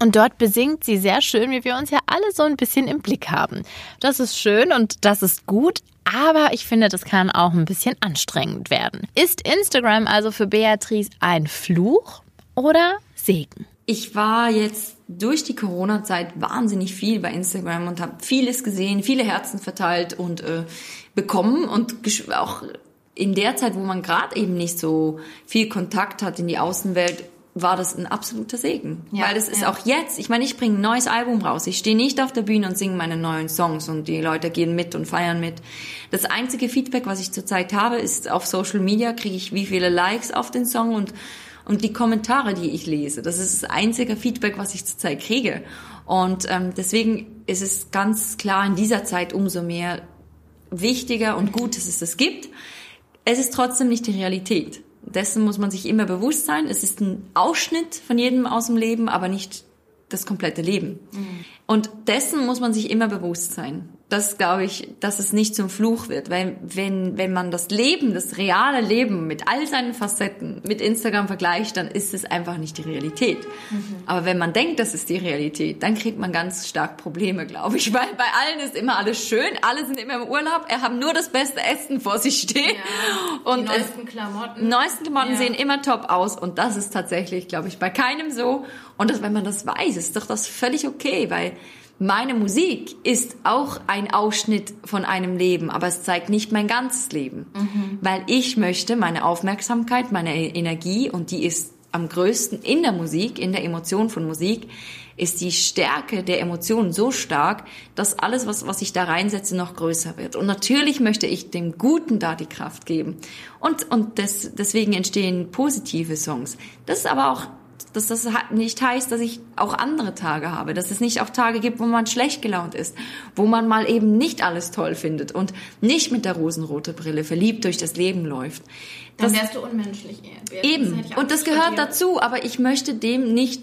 Und dort besingt sie sehr schön, wie wir uns ja alle so ein bisschen im Blick haben. Das ist schön und das ist gut. Aber ich finde, das kann auch ein bisschen anstrengend werden. Ist Instagram also für Beatrice ein Fluch oder Segen? Ich war jetzt durch die Corona-Zeit wahnsinnig viel bei Instagram und habe vieles gesehen, viele Herzen verteilt und äh, bekommen und auch in der Zeit, wo man gerade eben nicht so viel Kontakt hat in die Außenwelt, war das ein absoluter Segen. Ja, Weil das ist ja. auch jetzt, ich meine, ich bringe ein neues Album raus. Ich stehe nicht auf der Bühne und singe meine neuen Songs und die Leute gehen mit und feiern mit. Das einzige Feedback, was ich zurzeit habe, ist auf Social Media kriege ich wie viele Likes auf den Song und und die Kommentare, die ich lese. Das ist das einzige Feedback, was ich zurzeit kriege. Und ähm, deswegen ist es ganz klar in dieser Zeit umso mehr wichtiger und gut, dass es das gibt. Es ist trotzdem nicht die Realität. Dessen muss man sich immer bewusst sein. Es ist ein Ausschnitt von jedem aus dem Leben, aber nicht das komplette Leben. Mhm. Und dessen muss man sich immer bewusst sein das glaube ich, dass es nicht zum Fluch wird, weil wenn wenn man das Leben, das reale Leben mit all seinen Facetten mit Instagram vergleicht, dann ist es einfach nicht die Realität. Mhm. Aber wenn man denkt, das ist die Realität, dann kriegt man ganz stark Probleme, glaube ich, weil bei allen ist immer alles schön, alle sind immer im Urlaub, er haben nur das beste Essen vor sich stehen ja, und die neuesten Klamotten, neuesten Klamotten ja. sehen immer top aus und das ist tatsächlich, glaube ich, bei keinem so. Und das, wenn man das weiß, ist doch das völlig okay, weil meine Musik ist auch ein Ausschnitt von einem Leben, aber es zeigt nicht mein ganzes Leben, mhm. weil ich möchte meine Aufmerksamkeit, meine Energie und die ist am größten in der Musik, in der Emotion von Musik, ist die Stärke der Emotionen so stark, dass alles, was, was ich da reinsetze, noch größer wird. Und natürlich möchte ich dem Guten da die Kraft geben. Und, und des, deswegen entstehen positive Songs. Das ist aber auch dass das nicht heißt, dass ich auch andere Tage habe, dass es nicht auch Tage gibt, wo man schlecht gelaunt ist, wo man mal eben nicht alles toll findet und nicht mit der rosenrote Brille verliebt durch das Leben läuft. Das, Dann wärst du unmenschlich eher. Eben. Und das gehört dazu, aber ich möchte dem nicht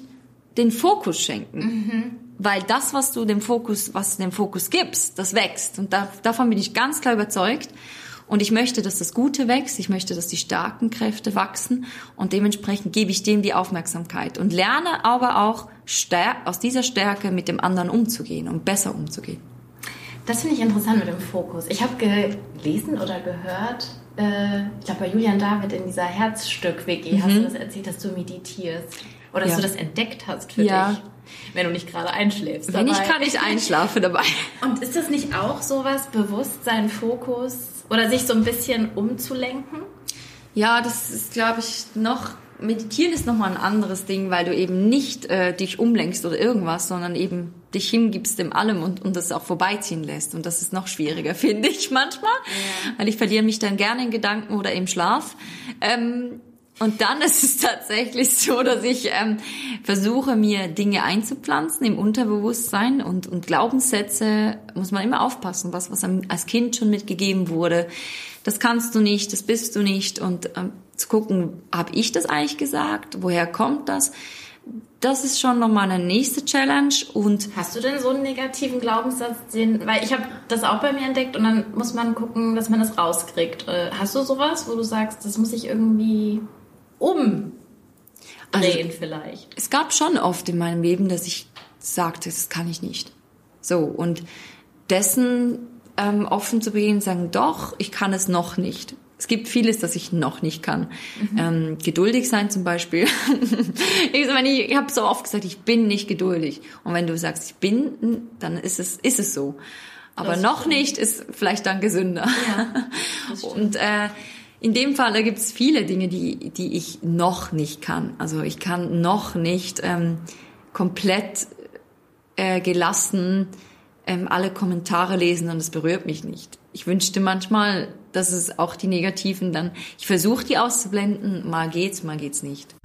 den Fokus schenken. Mhm. Weil das, was du dem Fokus, was dem Fokus gibst, das wächst. Und da, davon bin ich ganz klar überzeugt. Und ich möchte, dass das Gute wächst, ich möchte, dass die starken Kräfte wachsen und dementsprechend gebe ich dem die Aufmerksamkeit und lerne aber auch aus dieser Stärke mit dem anderen umzugehen und besser umzugehen. Das finde ich interessant mit dem Fokus. Ich habe gelesen oder gehört, äh, ich glaube bei Julian David in dieser Herzstück-WG mhm. hast du das erzählt, dass du meditierst. Oder dass ja. du das entdeckt hast für ja. dich. Wenn du nicht gerade einschläfst. Wenn dabei. ich gerade nicht einschlafe dabei. Und ist das nicht auch sowas, Bewusstsein, Fokus? Oder sich so ein bisschen umzulenken? Ja, das ist, glaube ich, noch. Meditieren ist nochmal ein anderes Ding, weil du eben nicht äh, dich umlenkst oder irgendwas, sondern eben dich hingibst dem allem und, und das auch vorbeiziehen lässt. Und das ist noch schwieriger, finde ich manchmal, ja. weil ich verliere mich dann gerne in Gedanken oder im Schlaf. Ähm, und dann ist es tatsächlich so, dass ich ähm, versuche, mir Dinge einzupflanzen im Unterbewusstsein und, und Glaubenssätze muss man immer aufpassen, was, was als Kind schon mitgegeben wurde. das kannst du nicht, das bist du nicht und ähm, zu gucken, habe ich das eigentlich gesagt? Woher kommt das? Das ist schon nochmal eine nächste Challenge und hast du denn so einen negativen Glaubenssatz, den, weil ich habe das auch bei mir entdeckt und dann muss man gucken, dass man das rauskriegt. Äh, hast du sowas, wo du sagst, das muss ich irgendwie umdrehen also, vielleicht? Es gab schon oft in meinem Leben, dass ich sagte, das kann ich nicht. So und dessen ähm, offen zu begehen, sagen, doch, ich kann es noch nicht. Es gibt vieles, das ich noch nicht kann. Mhm. Ähm, geduldig sein zum Beispiel. ich ich, ich habe so oft gesagt, ich bin nicht geduldig. Und wenn du sagst, ich bin, dann ist es, ist es so. Aber das noch nicht ist vielleicht dann gesünder. Ja, Und äh, in dem Fall da gibt es viele Dinge, die, die ich noch nicht kann. Also ich kann noch nicht ähm, komplett äh, gelassen ähm, alle Kommentare lesen und es berührt mich nicht. Ich wünschte manchmal, dass es auch die negativen dann, ich versuche die auszublenden, mal geht's, mal geht's nicht.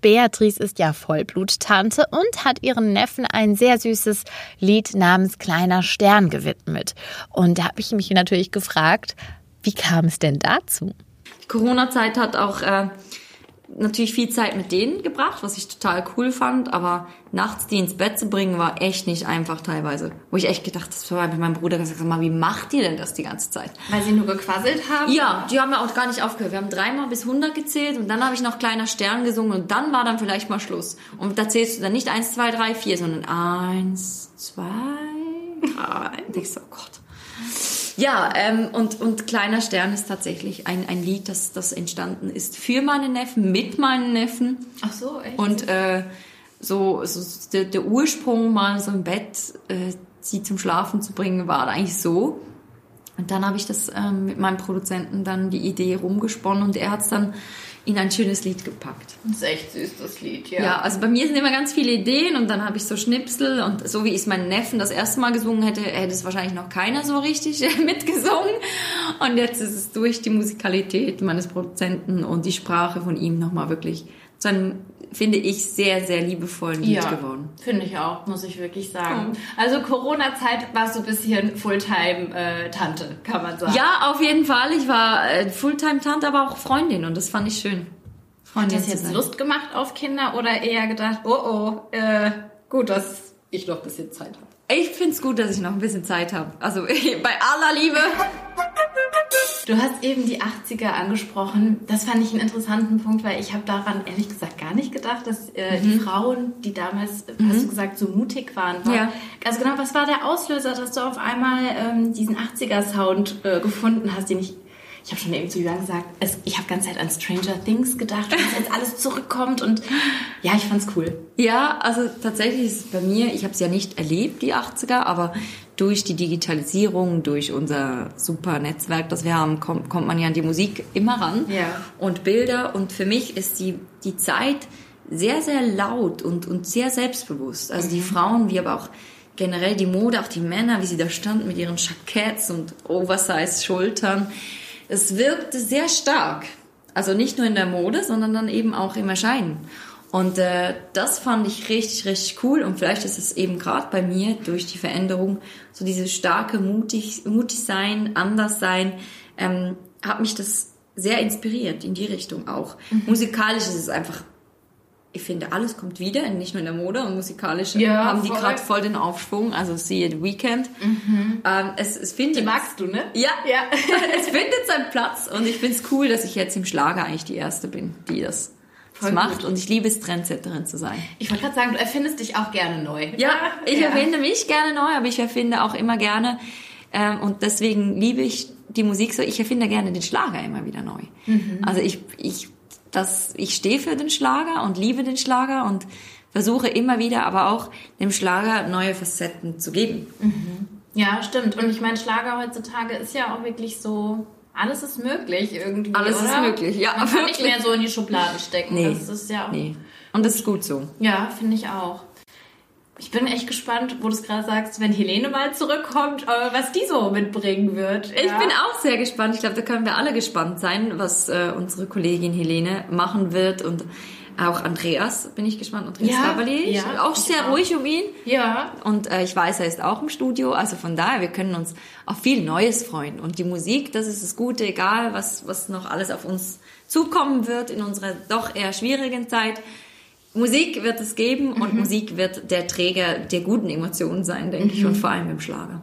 Beatrice ist ja Vollbluttante und hat ihren Neffen ein sehr süßes Lied namens Kleiner Stern gewidmet. Und da habe ich mich natürlich gefragt, wie kam es denn dazu? Die Corona-Zeit hat auch äh, natürlich viel Zeit mit denen gebracht, was ich total cool fand, aber nachts die ins Bett zu bringen, war echt nicht einfach teilweise. Wo ich echt gedacht, das war bei meinem Bruder gesagt, mal, wie macht ihr denn das die ganze Zeit? Weil sie nur gequasselt haben? Ja, die haben ja auch gar nicht aufgehört. Wir haben dreimal bis 100 gezählt und dann habe ich noch kleiner Stern gesungen und dann war dann vielleicht mal Schluss. Und da zählst du dann nicht eins, zwei, drei, vier, sondern eins, zwei, drei. Und ich so, oh Gott. Ja, ähm, und, und Kleiner Stern ist tatsächlich ein, ein Lied, das, das entstanden ist für meine Neffen, mit meinen Neffen. Ach so, echt? Und äh, so, so der, der Ursprung mal so im Bett äh, sie zum Schlafen zu bringen, war eigentlich so. Und dann habe ich das ähm, mit meinem Produzenten dann die Idee rumgesponnen und er hat es dann in ein schönes Lied gepackt. Das ist echt süß, das Lied, ja. Ja, also bei mir sind immer ganz viele Ideen und dann habe ich so Schnipsel und so wie ich es meinen Neffen das erste Mal gesungen hätte, hätte es wahrscheinlich noch keiner so richtig mitgesungen. Und jetzt ist es durch die Musikalität meines Produzenten und die Sprache von ihm nochmal wirklich zu einem finde ich, sehr, sehr liebevollen Lied ja, geworden. Finde ich auch, muss ich wirklich sagen. Also Corona-Zeit warst du ein bisschen Fulltime-Tante, äh, kann man sagen. Ja, auf jeden Fall. Ich war äh, Fulltime-Tante, aber auch Freundin und das fand ich schön. Freundin Hat das jetzt Lust gemacht auf Kinder oder eher gedacht, oh oh, äh, gut, dass ich noch ein bisschen Zeit habe? Ich finde es gut, dass ich noch ein bisschen Zeit habe. Also bei aller Liebe. Du hast eben die 80er angesprochen. Das fand ich einen interessanten Punkt, weil ich habe daran ehrlich gesagt gar nicht gedacht, dass äh, mhm. die Frauen, die damals, mhm. hast du gesagt, so mutig waren. War, ja. Also genau, was war der Auslöser, dass du auf einmal ähm, diesen 80er-Sound äh, gefunden hast, den ich ich habe schon eben zu Jürgen gesagt, es, ich habe ganze Zeit an Stranger Things gedacht, dass jetzt alles zurückkommt und ja, ich fand's cool. Ja, also tatsächlich ist es bei mir, ich habe es ja nicht erlebt, die 80er, aber durch die Digitalisierung, durch unser super Netzwerk, das wir haben, kommt, kommt man ja an die Musik immer ran ja. und Bilder und für mich ist die, die Zeit sehr, sehr laut und, und sehr selbstbewusst. Also mhm. die Frauen, wie aber auch generell die Mode, auch die Männer, wie sie da standen mit ihren Jacketts und Oversize-Schultern es wirkte sehr stark. Also nicht nur in der Mode, sondern dann eben auch im Erscheinen. Und äh, das fand ich richtig, richtig cool. Und vielleicht ist es eben gerade bei mir durch die Veränderung so dieses starke mutig, mutig sein, anders sein, ähm, hat mich das sehr inspiriert in die Richtung auch. Mhm. Musikalisch ist es einfach ich finde, alles kommt wieder, nicht nur in der Mode und musikalisch ja, haben die gerade voll den Aufschwung. Also siehe The Weekend. Mhm. Ähm, es, es findet, die magst du, ne? Ja, ja. es findet seinen Platz und ich finde es cool, dass ich jetzt im Schlager eigentlich die Erste bin, die das, das macht. Und ich liebe es, Trendsetterin zu sein. Ich wollte gerade sagen, du erfindest dich auch gerne neu. Ja, ich ja. erfinde mich gerne neu, aber ich erfinde auch immer gerne ähm, und deswegen liebe ich die Musik so. Ich erfinde gerne den Schlager immer wieder neu. Mhm. Also ich, ich dass ich stehe für den Schlager und liebe den Schlager und versuche immer wieder aber auch dem Schlager neue Facetten zu geben. Mhm. Ja, stimmt. Und ich meine, Schlager heutzutage ist ja auch wirklich so, alles ist möglich irgendwie. Alles oder? ist möglich, ja. Man kann nicht mehr so in die Schubladen stecken. Nee. Das ist ja auch. Nee. Und das ist gut so. Ja, finde ich auch. Ich bin echt gespannt, wo du es gerade sagst, wenn Helene mal zurückkommt, äh, was die so mitbringen wird. Ja. Ich bin auch sehr gespannt. Ich glaube, da können wir alle gespannt sein, was äh, unsere Kollegin Helene machen wird. Und Auch Andreas, bin ich gespannt. Andreas ja, ja, auch sehr auch. ruhig um ihn. Ja. Und äh, ich weiß, er ist auch im Studio. Also von daher, wir können uns auf viel Neues freuen. Und die Musik, das ist das Gute, egal was, was noch alles auf uns zukommen wird in unserer doch eher schwierigen Zeit. Musik wird es geben und mhm. Musik wird der Träger der guten Emotionen sein, denke mhm. ich, und vor allem im Schlager.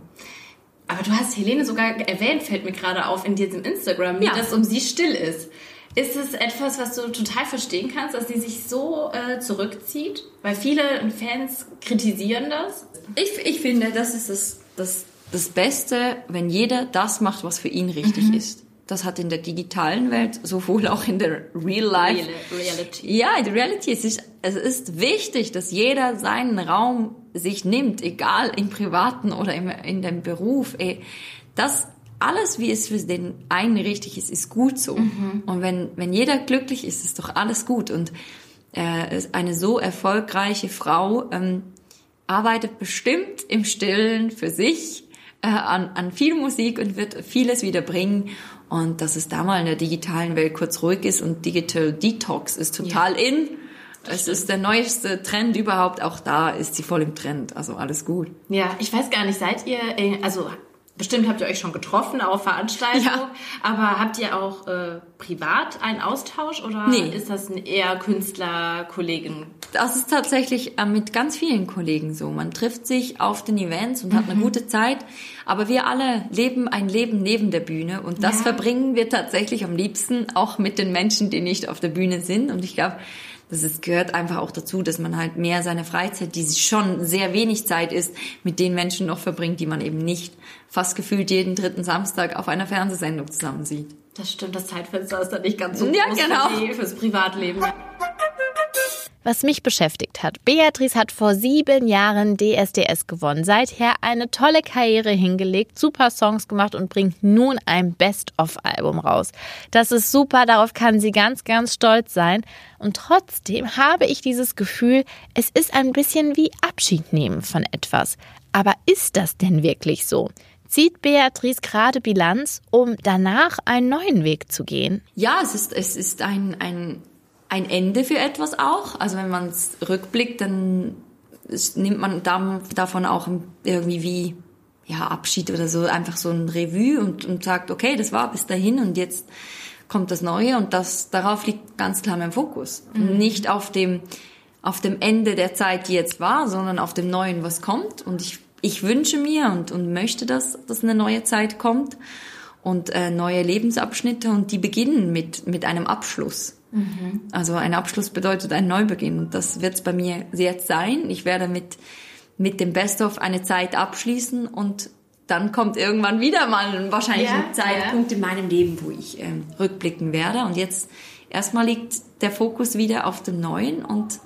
Aber du hast Helene sogar erwähnt, fällt mir gerade auf in diesem Instagram, wie ja. das um sie still ist. Ist es etwas, was du total verstehen kannst, dass sie sich so äh, zurückzieht? Weil viele Fans kritisieren das. Ich, ich finde, das ist das, das, das Beste, wenn jeder das macht, was für ihn richtig mhm. ist. Das hat in der digitalen Welt, sowohl auch in der Real Life. Reality. Ja, in der Reality. Es ist, es ist wichtig, dass jeder seinen Raum sich nimmt, egal im privaten oder im, in dem Beruf. Das alles, wie es für den einen richtig ist, ist gut so. Mhm. Und wenn, wenn jeder glücklich ist, ist doch alles gut. Und äh, eine so erfolgreiche Frau ähm, arbeitet bestimmt im Stillen für sich äh, an, an viel Musik und wird vieles wieder bringen. Und dass es da mal in der digitalen Welt kurz ruhig ist und Digital Detox ist total ja. in. Es ist der neueste Trend überhaupt. Auch da ist sie voll im Trend. Also alles gut. Ja, ich weiß gar nicht, seid ihr, äh, also Bestimmt habt ihr euch schon getroffen auf Veranstaltungen, ja. aber habt ihr auch äh, privat einen Austausch oder nee. ist das ein eher Künstler-Kollegen? Das ist tatsächlich äh, mit ganz vielen Kollegen so. Man trifft sich auf den Events und mhm. hat eine mhm. gute Zeit, aber wir alle leben ein Leben neben der Bühne und das ja. verbringen wir tatsächlich am liebsten auch mit den Menschen, die nicht auf der Bühne sind. Und ich glaube, das ist, gehört einfach auch dazu, dass man halt mehr seine Freizeit, die schon sehr wenig Zeit ist, mit den Menschen noch verbringt, die man eben nicht fast gefühlt jeden dritten Samstag auf einer Fernsehsendung zusammen sieht. Das stimmt, das Zeitfenster ist da nicht ganz so ja, groß genau. fürs Privatleben was mich beschäftigt hat. Beatrice hat vor sieben Jahren DSDS gewonnen, seither eine tolle Karriere hingelegt, super Songs gemacht und bringt nun ein Best-of-Album raus. Das ist super, darauf kann sie ganz, ganz stolz sein. Und trotzdem habe ich dieses Gefühl, es ist ein bisschen wie Abschied nehmen von etwas. Aber ist das denn wirklich so? Zieht Beatrice gerade Bilanz, um danach einen neuen Weg zu gehen? Ja, es ist, es ist ein, ein ein Ende für etwas auch. Also wenn man es rückblickt, dann nimmt man davon auch irgendwie wie ja, Abschied oder so, einfach so ein Revue und, und sagt, okay, das war bis dahin und jetzt kommt das Neue und das, darauf liegt ganz klar mein Fokus. Mhm. Nicht auf dem, auf dem Ende der Zeit, die jetzt war, sondern auf dem Neuen, was kommt. Und ich, ich wünsche mir und, und möchte, dass, dass eine neue Zeit kommt und äh, neue Lebensabschnitte und die beginnen mit, mit einem Abschluss. Mhm. Also ein Abschluss bedeutet ein Neubeginn und das wird es bei mir jetzt sein. Ich werde mit, mit dem Best-of eine Zeit abschließen und dann kommt irgendwann wieder mal wahrscheinlich ja, ein Zeitpunkt ja. in meinem Leben, wo ich ähm, rückblicken werde. Und jetzt erstmal liegt der Fokus wieder auf dem Neuen und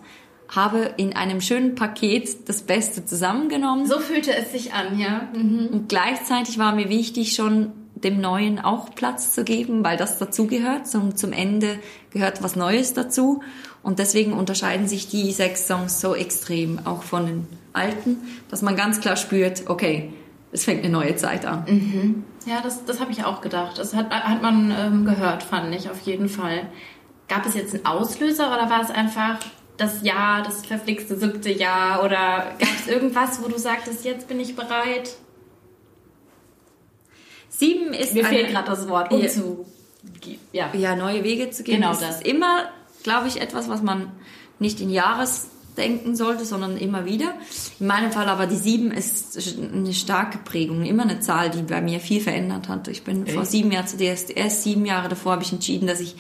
habe in einem schönen Paket das Beste zusammengenommen. So fühlte es sich an, ja. Mhm. Und gleichzeitig war mir wichtig, schon dem Neuen auch Platz zu geben, weil das dazugehört. Zum, zum Ende gehört was Neues dazu. Und deswegen unterscheiden sich die sechs Songs so extrem auch von den alten, dass man ganz klar spürt, okay, es fängt eine neue Zeit an. Mhm. Ja, das, das habe ich auch gedacht. Das hat, hat man ähm, gehört, fand ich auf jeden Fall. Gab es jetzt einen Auslöser oder war es einfach das Jahr, das verflixte siebte Jahr? Oder gab es irgendwas, wo du sagtest, jetzt bin ich bereit? Sieben ist Mir fehlt gerade das Wort, um zu ja. ja, neue Wege zu gehen. Genau das. ist immer, glaube ich, etwas, was man nicht in Jahres denken sollte, sondern immer wieder. In meinem Fall aber die sieben ist eine starke Prägung, immer eine Zahl, die bei mir viel verändert hat. Ich bin Echt? vor sieben Jahren zu DSDS, sieben Jahre davor habe ich entschieden, dass ich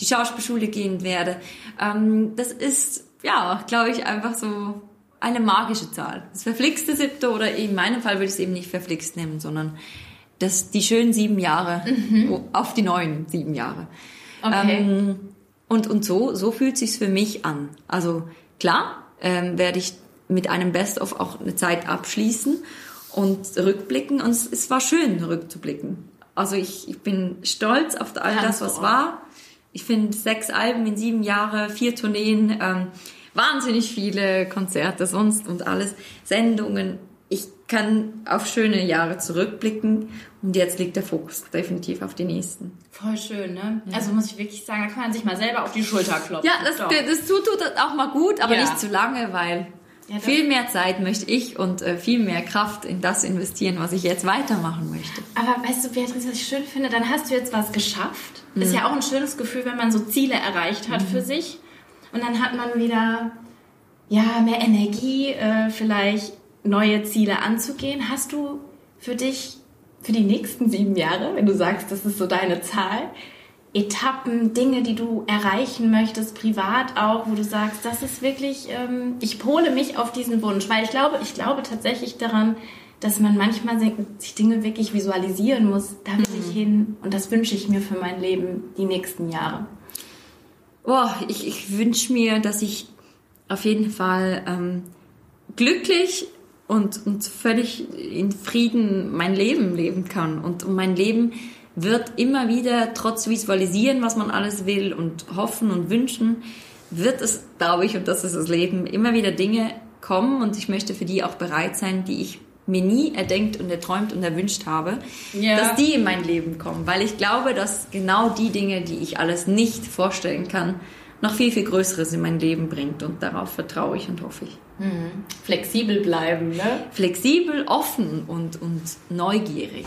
die Schauspielschule gehen werde. Ähm, das ist, ja, glaube ich, einfach so eine magische Zahl. Das verflixte siebte oder in meinem Fall würde ich es eben nicht verflixt nehmen, sondern das, die schönen sieben Jahre mhm. auf die neuen sieben Jahre. Okay. Ähm, und, und so, so fühlt sich's für mich an. Also klar, ähm, werde ich mit einem Best-of auch eine Zeit abschließen und rückblicken. Und es, es war schön, rückzublicken. Also ich, ich bin stolz auf all das, was war. Ich finde sechs Alben in sieben Jahren, vier Tourneen, ähm, wahnsinnig viele Konzerte sonst und alles, Sendungen, ich kann auf schöne Jahre zurückblicken und jetzt liegt der Fokus definitiv auf die nächsten. Voll schön, ne? Ja. Also muss ich wirklich sagen, da kann man sich mal selber auf die Schulter klopfen. Ja, das, das tut, tut auch mal gut, aber ja. nicht zu lange, weil ja, viel mehr Zeit möchte ich und äh, viel mehr Kraft in das investieren, was ich jetzt weitermachen möchte. Aber weißt du, Beatrice, was ich schön finde, dann hast du jetzt was geschafft. Mhm. Ist ja auch ein schönes Gefühl, wenn man so Ziele erreicht hat mhm. für sich. Und dann hat man wieder ja, mehr Energie, äh, vielleicht neue Ziele anzugehen. Hast du für dich, für die nächsten sieben Jahre, wenn du sagst, das ist so deine Zahl, Etappen, Dinge, die du erreichen möchtest, privat auch, wo du sagst, das ist wirklich, ähm, ich pole mich auf diesen Wunsch, weil ich glaube, ich glaube tatsächlich daran, dass man manchmal sich Dinge wirklich visualisieren muss. Da will mhm. ich hin und das wünsche ich mir für mein Leben die nächsten Jahre. Boah, ich, ich wünsche mir, dass ich auf jeden Fall ähm, glücklich und, und völlig in Frieden mein Leben leben kann. Und mein Leben wird immer wieder, trotz Visualisieren, was man alles will und hoffen und wünschen, wird es, glaube ich, und das ist das Leben, immer wieder Dinge kommen und ich möchte für die auch bereit sein, die ich mir nie erdenkt und erträumt und erwünscht habe, ja. dass die in mein Leben kommen. Weil ich glaube, dass genau die Dinge, die ich alles nicht vorstellen kann, noch viel, viel Größeres in mein Leben bringt. Und darauf vertraue ich und hoffe ich. Mhm. Flexibel bleiben, ne? Flexibel, offen und, und neugierig.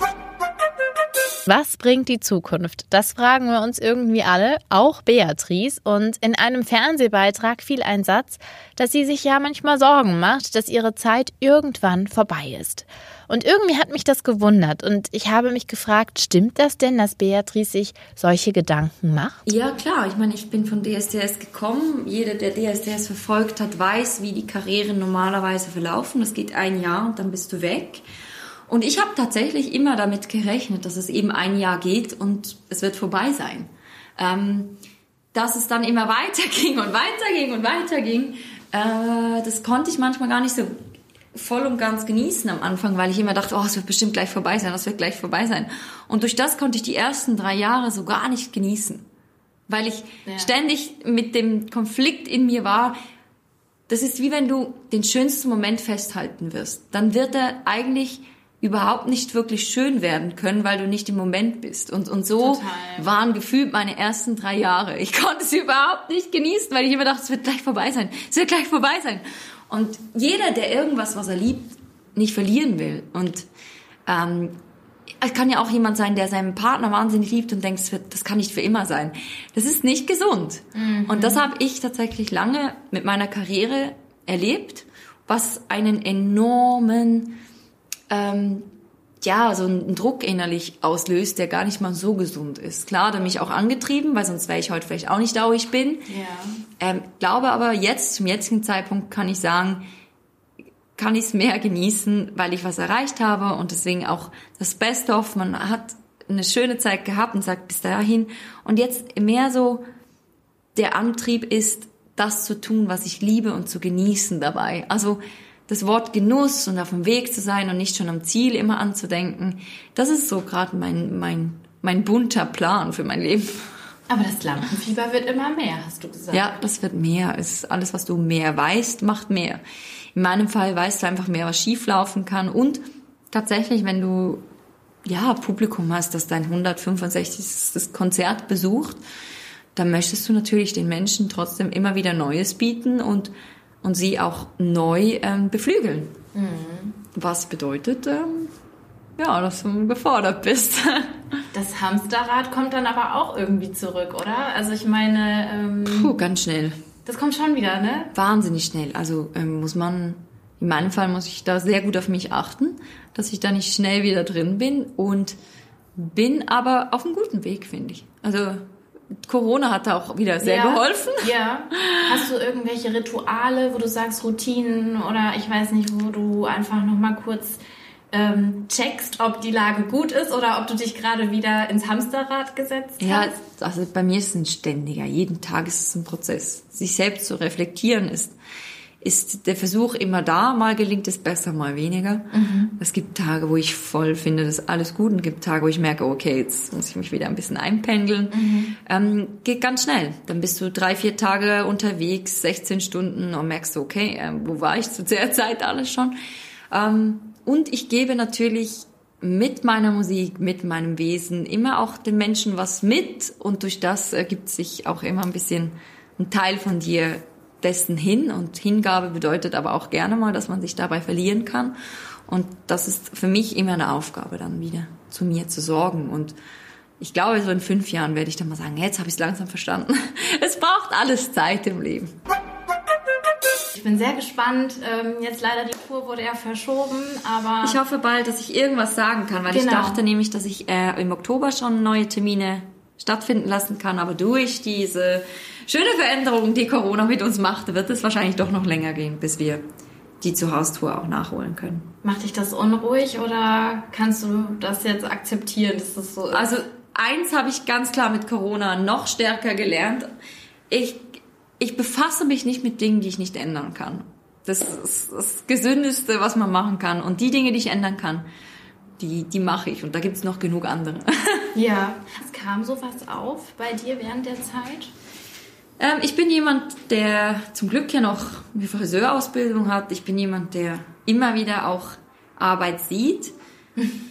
Was bringt die Zukunft? Das fragen wir uns irgendwie alle, auch Beatrice. Und in einem Fernsehbeitrag fiel ein Satz, dass sie sich ja manchmal Sorgen macht, dass ihre Zeit irgendwann vorbei ist. Und irgendwie hat mich das gewundert und ich habe mich gefragt, stimmt das denn, dass Beatrice sich solche Gedanken macht? Ja, klar. Ich meine, ich bin von DSDS gekommen. Jeder, der DSDS verfolgt hat, weiß, wie die Karrieren normalerweise verlaufen. Das geht ein Jahr und dann bist du weg. Und ich habe tatsächlich immer damit gerechnet, dass es eben ein Jahr geht und es wird vorbei sein. Ähm, dass es dann immer weiterging und weiterging und weiterging, äh, das konnte ich manchmal gar nicht so voll und ganz genießen am Anfang, weil ich immer dachte, oh, es wird bestimmt gleich vorbei sein, es wird gleich vorbei sein. Und durch das konnte ich die ersten drei Jahre so gar nicht genießen, weil ich ja. ständig mit dem Konflikt in mir war. Das ist wie wenn du den schönsten Moment festhalten wirst. Dann wird er eigentlich überhaupt nicht wirklich schön werden können, weil du nicht im Moment bist. Und, und so Total. waren gefühlt meine ersten drei Jahre. Ich konnte es überhaupt nicht genießen, weil ich immer dachte, es wird gleich vorbei sein. Es wird gleich vorbei sein. Und jeder, der irgendwas, was er liebt, nicht verlieren will. Und ähm, es kann ja auch jemand sein, der seinen Partner wahnsinnig liebt und denkt, das kann nicht für immer sein. Das ist nicht gesund. Mhm. Und das habe ich tatsächlich lange mit meiner Karriere erlebt, was einen enormen, ähm, ja, so einen Druck innerlich auslöst, der gar nicht mal so gesund ist. Klar, der mich auch angetrieben, weil sonst wäre ich heute vielleicht auch nicht da, wo ich bin. Ja. Ähm, glaube aber jetzt, zum jetzigen Zeitpunkt kann ich sagen, kann ich es mehr genießen, weil ich was erreicht habe und deswegen auch das Beste of, man hat eine schöne Zeit gehabt und sagt bis dahin und jetzt mehr so der Antrieb ist, das zu tun, was ich liebe und zu genießen dabei. Also das Wort Genuss und auf dem Weg zu sein und nicht schon am Ziel immer anzudenken, das ist so gerade mein, mein, mein bunter Plan für mein Leben. Aber das Lampenfieber wird immer mehr, hast du gesagt. Ja, das wird mehr. Es ist alles, was du mehr weißt, macht mehr. In meinem Fall weißt du einfach mehr, was schieflaufen kann. Und tatsächlich, wenn du ja Publikum hast, das dein 165. Konzert besucht, dann möchtest du natürlich den Menschen trotzdem immer wieder Neues bieten und und sie auch neu ähm, beflügeln. Mhm. Was bedeutet, ähm, ja, dass du gefordert bist. Das Hamsterrad kommt dann aber auch irgendwie zurück, oder? Also ich meine... Ähm, Puh, ganz schnell. Das kommt schon wieder, ne? Wahnsinnig schnell. Also ähm, muss man, in meinem Fall muss ich da sehr gut auf mich achten, dass ich da nicht schnell wieder drin bin und bin aber auf einem guten Weg, finde ich. Also Corona hat da auch wieder sehr ja, geholfen. Ja. Hast du irgendwelche Rituale, wo du sagst Routinen oder ich weiß nicht, wo du einfach noch mal kurz ähm, checkst, ob die Lage gut ist oder ob du dich gerade wieder ins Hamsterrad gesetzt ja, hast? Ja, also bei mir ist es ein ständiger. Jeden Tag ist es ein Prozess. Sich selbst zu reflektieren ist ist der Versuch immer da, mal gelingt es besser, mal weniger. Mhm. Es gibt Tage, wo ich voll finde, das ist alles gut und es gibt Tage, wo ich merke, okay, jetzt muss ich mich wieder ein bisschen einpendeln. Mhm. Ähm, geht ganz schnell. Dann bist du drei, vier Tage unterwegs, 16 Stunden und merkst, okay, äh, wo war ich zu der Zeit alles schon? Ähm, und ich gebe natürlich mit meiner Musik, mit meinem Wesen immer auch den Menschen was mit und durch das ergibt sich auch immer ein bisschen ein Teil von dir dessen hin und Hingabe bedeutet aber auch gerne mal, dass man sich dabei verlieren kann und das ist für mich immer eine Aufgabe dann wieder zu mir zu sorgen und ich glaube, so in fünf Jahren werde ich dann mal sagen, jetzt habe ich es langsam verstanden. Es braucht alles Zeit im Leben. Ich bin sehr gespannt. Ähm, jetzt leider die Tour wurde ja verschoben, aber. Ich hoffe bald, dass ich irgendwas sagen kann, weil genau. ich dachte nämlich, dass ich äh, im Oktober schon neue Termine stattfinden lassen kann, aber durch diese schöne Veränderung, die Corona mit uns macht, wird es wahrscheinlich doch noch länger gehen, bis wir die Zuhaustour auch nachholen können. Macht dich das unruhig oder kannst du das jetzt akzeptieren, dass das so ist? Also eins habe ich ganz klar mit Corona noch stärker gelernt. Ich, ich befasse mich nicht mit Dingen, die ich nicht ändern kann. Das ist das Gesündeste, was man machen kann. Und die Dinge, die ich ändern kann, die, die mache ich. Und da gibt es noch genug andere. Ja. Es kam sowas auf bei dir während der Zeit? Ähm, ich bin jemand, der zum Glück ja noch eine Friseurausbildung hat. Ich bin jemand, der immer wieder auch Arbeit sieht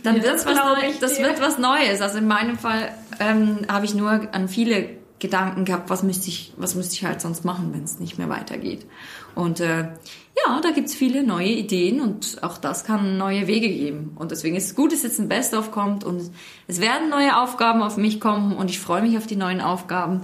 dann ja, wird's was Neues. Das wird was Neues. Also in meinem Fall ähm, habe ich nur an viele Gedanken gehabt, was müsste ich, was müsste ich halt sonst machen, wenn es nicht mehr weitergeht. Und äh, ja, da gibt's viele neue Ideen und auch das kann neue Wege geben. Und deswegen ist es gut, dass jetzt ein Best-of kommt und es werden neue Aufgaben auf mich kommen und ich freue mich auf die neuen Aufgaben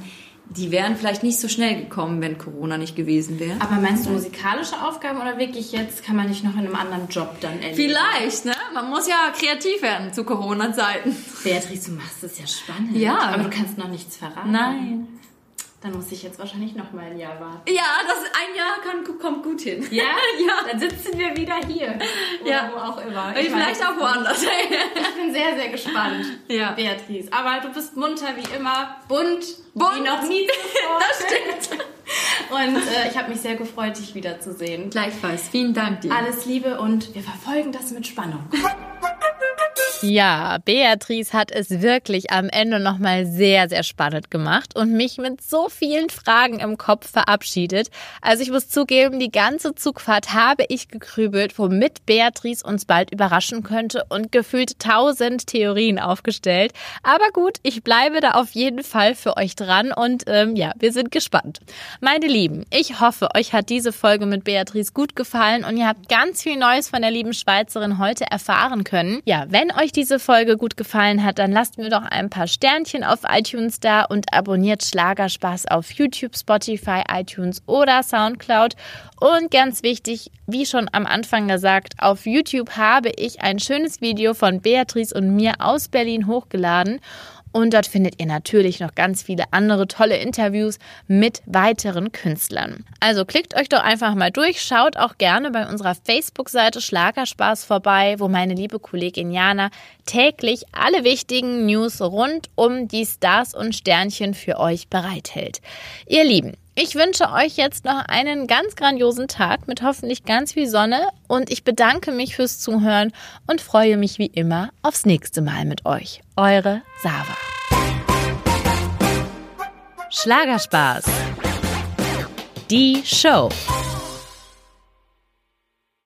die wären vielleicht nicht so schnell gekommen, wenn Corona nicht gewesen wäre. Aber meinst du musikalische Aufgaben oder wirklich jetzt kann man nicht noch in einem anderen Job dann erleben? Vielleicht, ne? Man muss ja kreativ werden zu Corona-Zeiten. Beatrice, du machst es ja spannend. Ja. Aber du kannst noch nichts verraten. Nein. Dann muss ich jetzt wahrscheinlich noch mal ein Jahr warten. Ja, das ein Jahr kann, kommt gut hin. Ja? ja. Dann sitzen wir wieder hier. Oder ja. wo auch immer. Ich Vielleicht meine, auch woanders. ich bin sehr, sehr gespannt, ja. Beatrice. Aber du bist munter wie immer, bunt, bunt. wie noch nie zuvor. das stimmt. Und äh, ich habe mich sehr gefreut, dich wiederzusehen. Gleichfalls. Vielen Dank dir. Alles Liebe und wir verfolgen das mit Spannung. Ja, Beatrice hat es wirklich am Ende nochmal sehr, sehr spannend gemacht und mich mit so vielen Fragen im Kopf verabschiedet. Also ich muss zugeben, die ganze Zugfahrt habe ich gekrübelt, womit Beatrice uns bald überraschen könnte und gefühlt tausend Theorien aufgestellt. Aber gut, ich bleibe da auf jeden Fall für euch dran und ähm, ja, wir sind gespannt. Meine Lieben, ich hoffe, euch hat diese Folge mit Beatrice gut gefallen und ihr habt ganz viel Neues von der lieben Schweizerin heute erfahren können. Ja, wenn euch euch diese Folge gut gefallen hat, dann lasst mir doch ein paar Sternchen auf iTunes da und abonniert Schlagerspaß auf YouTube, Spotify, iTunes oder Soundcloud. Und ganz wichtig, wie schon am Anfang gesagt, auf YouTube habe ich ein schönes Video von Beatrice und mir aus Berlin hochgeladen. Und dort findet ihr natürlich noch ganz viele andere tolle Interviews mit weiteren Künstlern. Also klickt euch doch einfach mal durch, schaut auch gerne bei unserer Facebook-Seite Schlagerspaß vorbei, wo meine liebe Kollegin Jana täglich alle wichtigen News rund um die Stars und Sternchen für euch bereithält. Ihr Lieben, ich wünsche euch jetzt noch einen ganz grandiosen Tag mit hoffentlich ganz viel Sonne und ich bedanke mich fürs Zuhören und freue mich wie immer aufs nächste Mal mit euch. Eure Sava. Schlagerspaß. Die Show.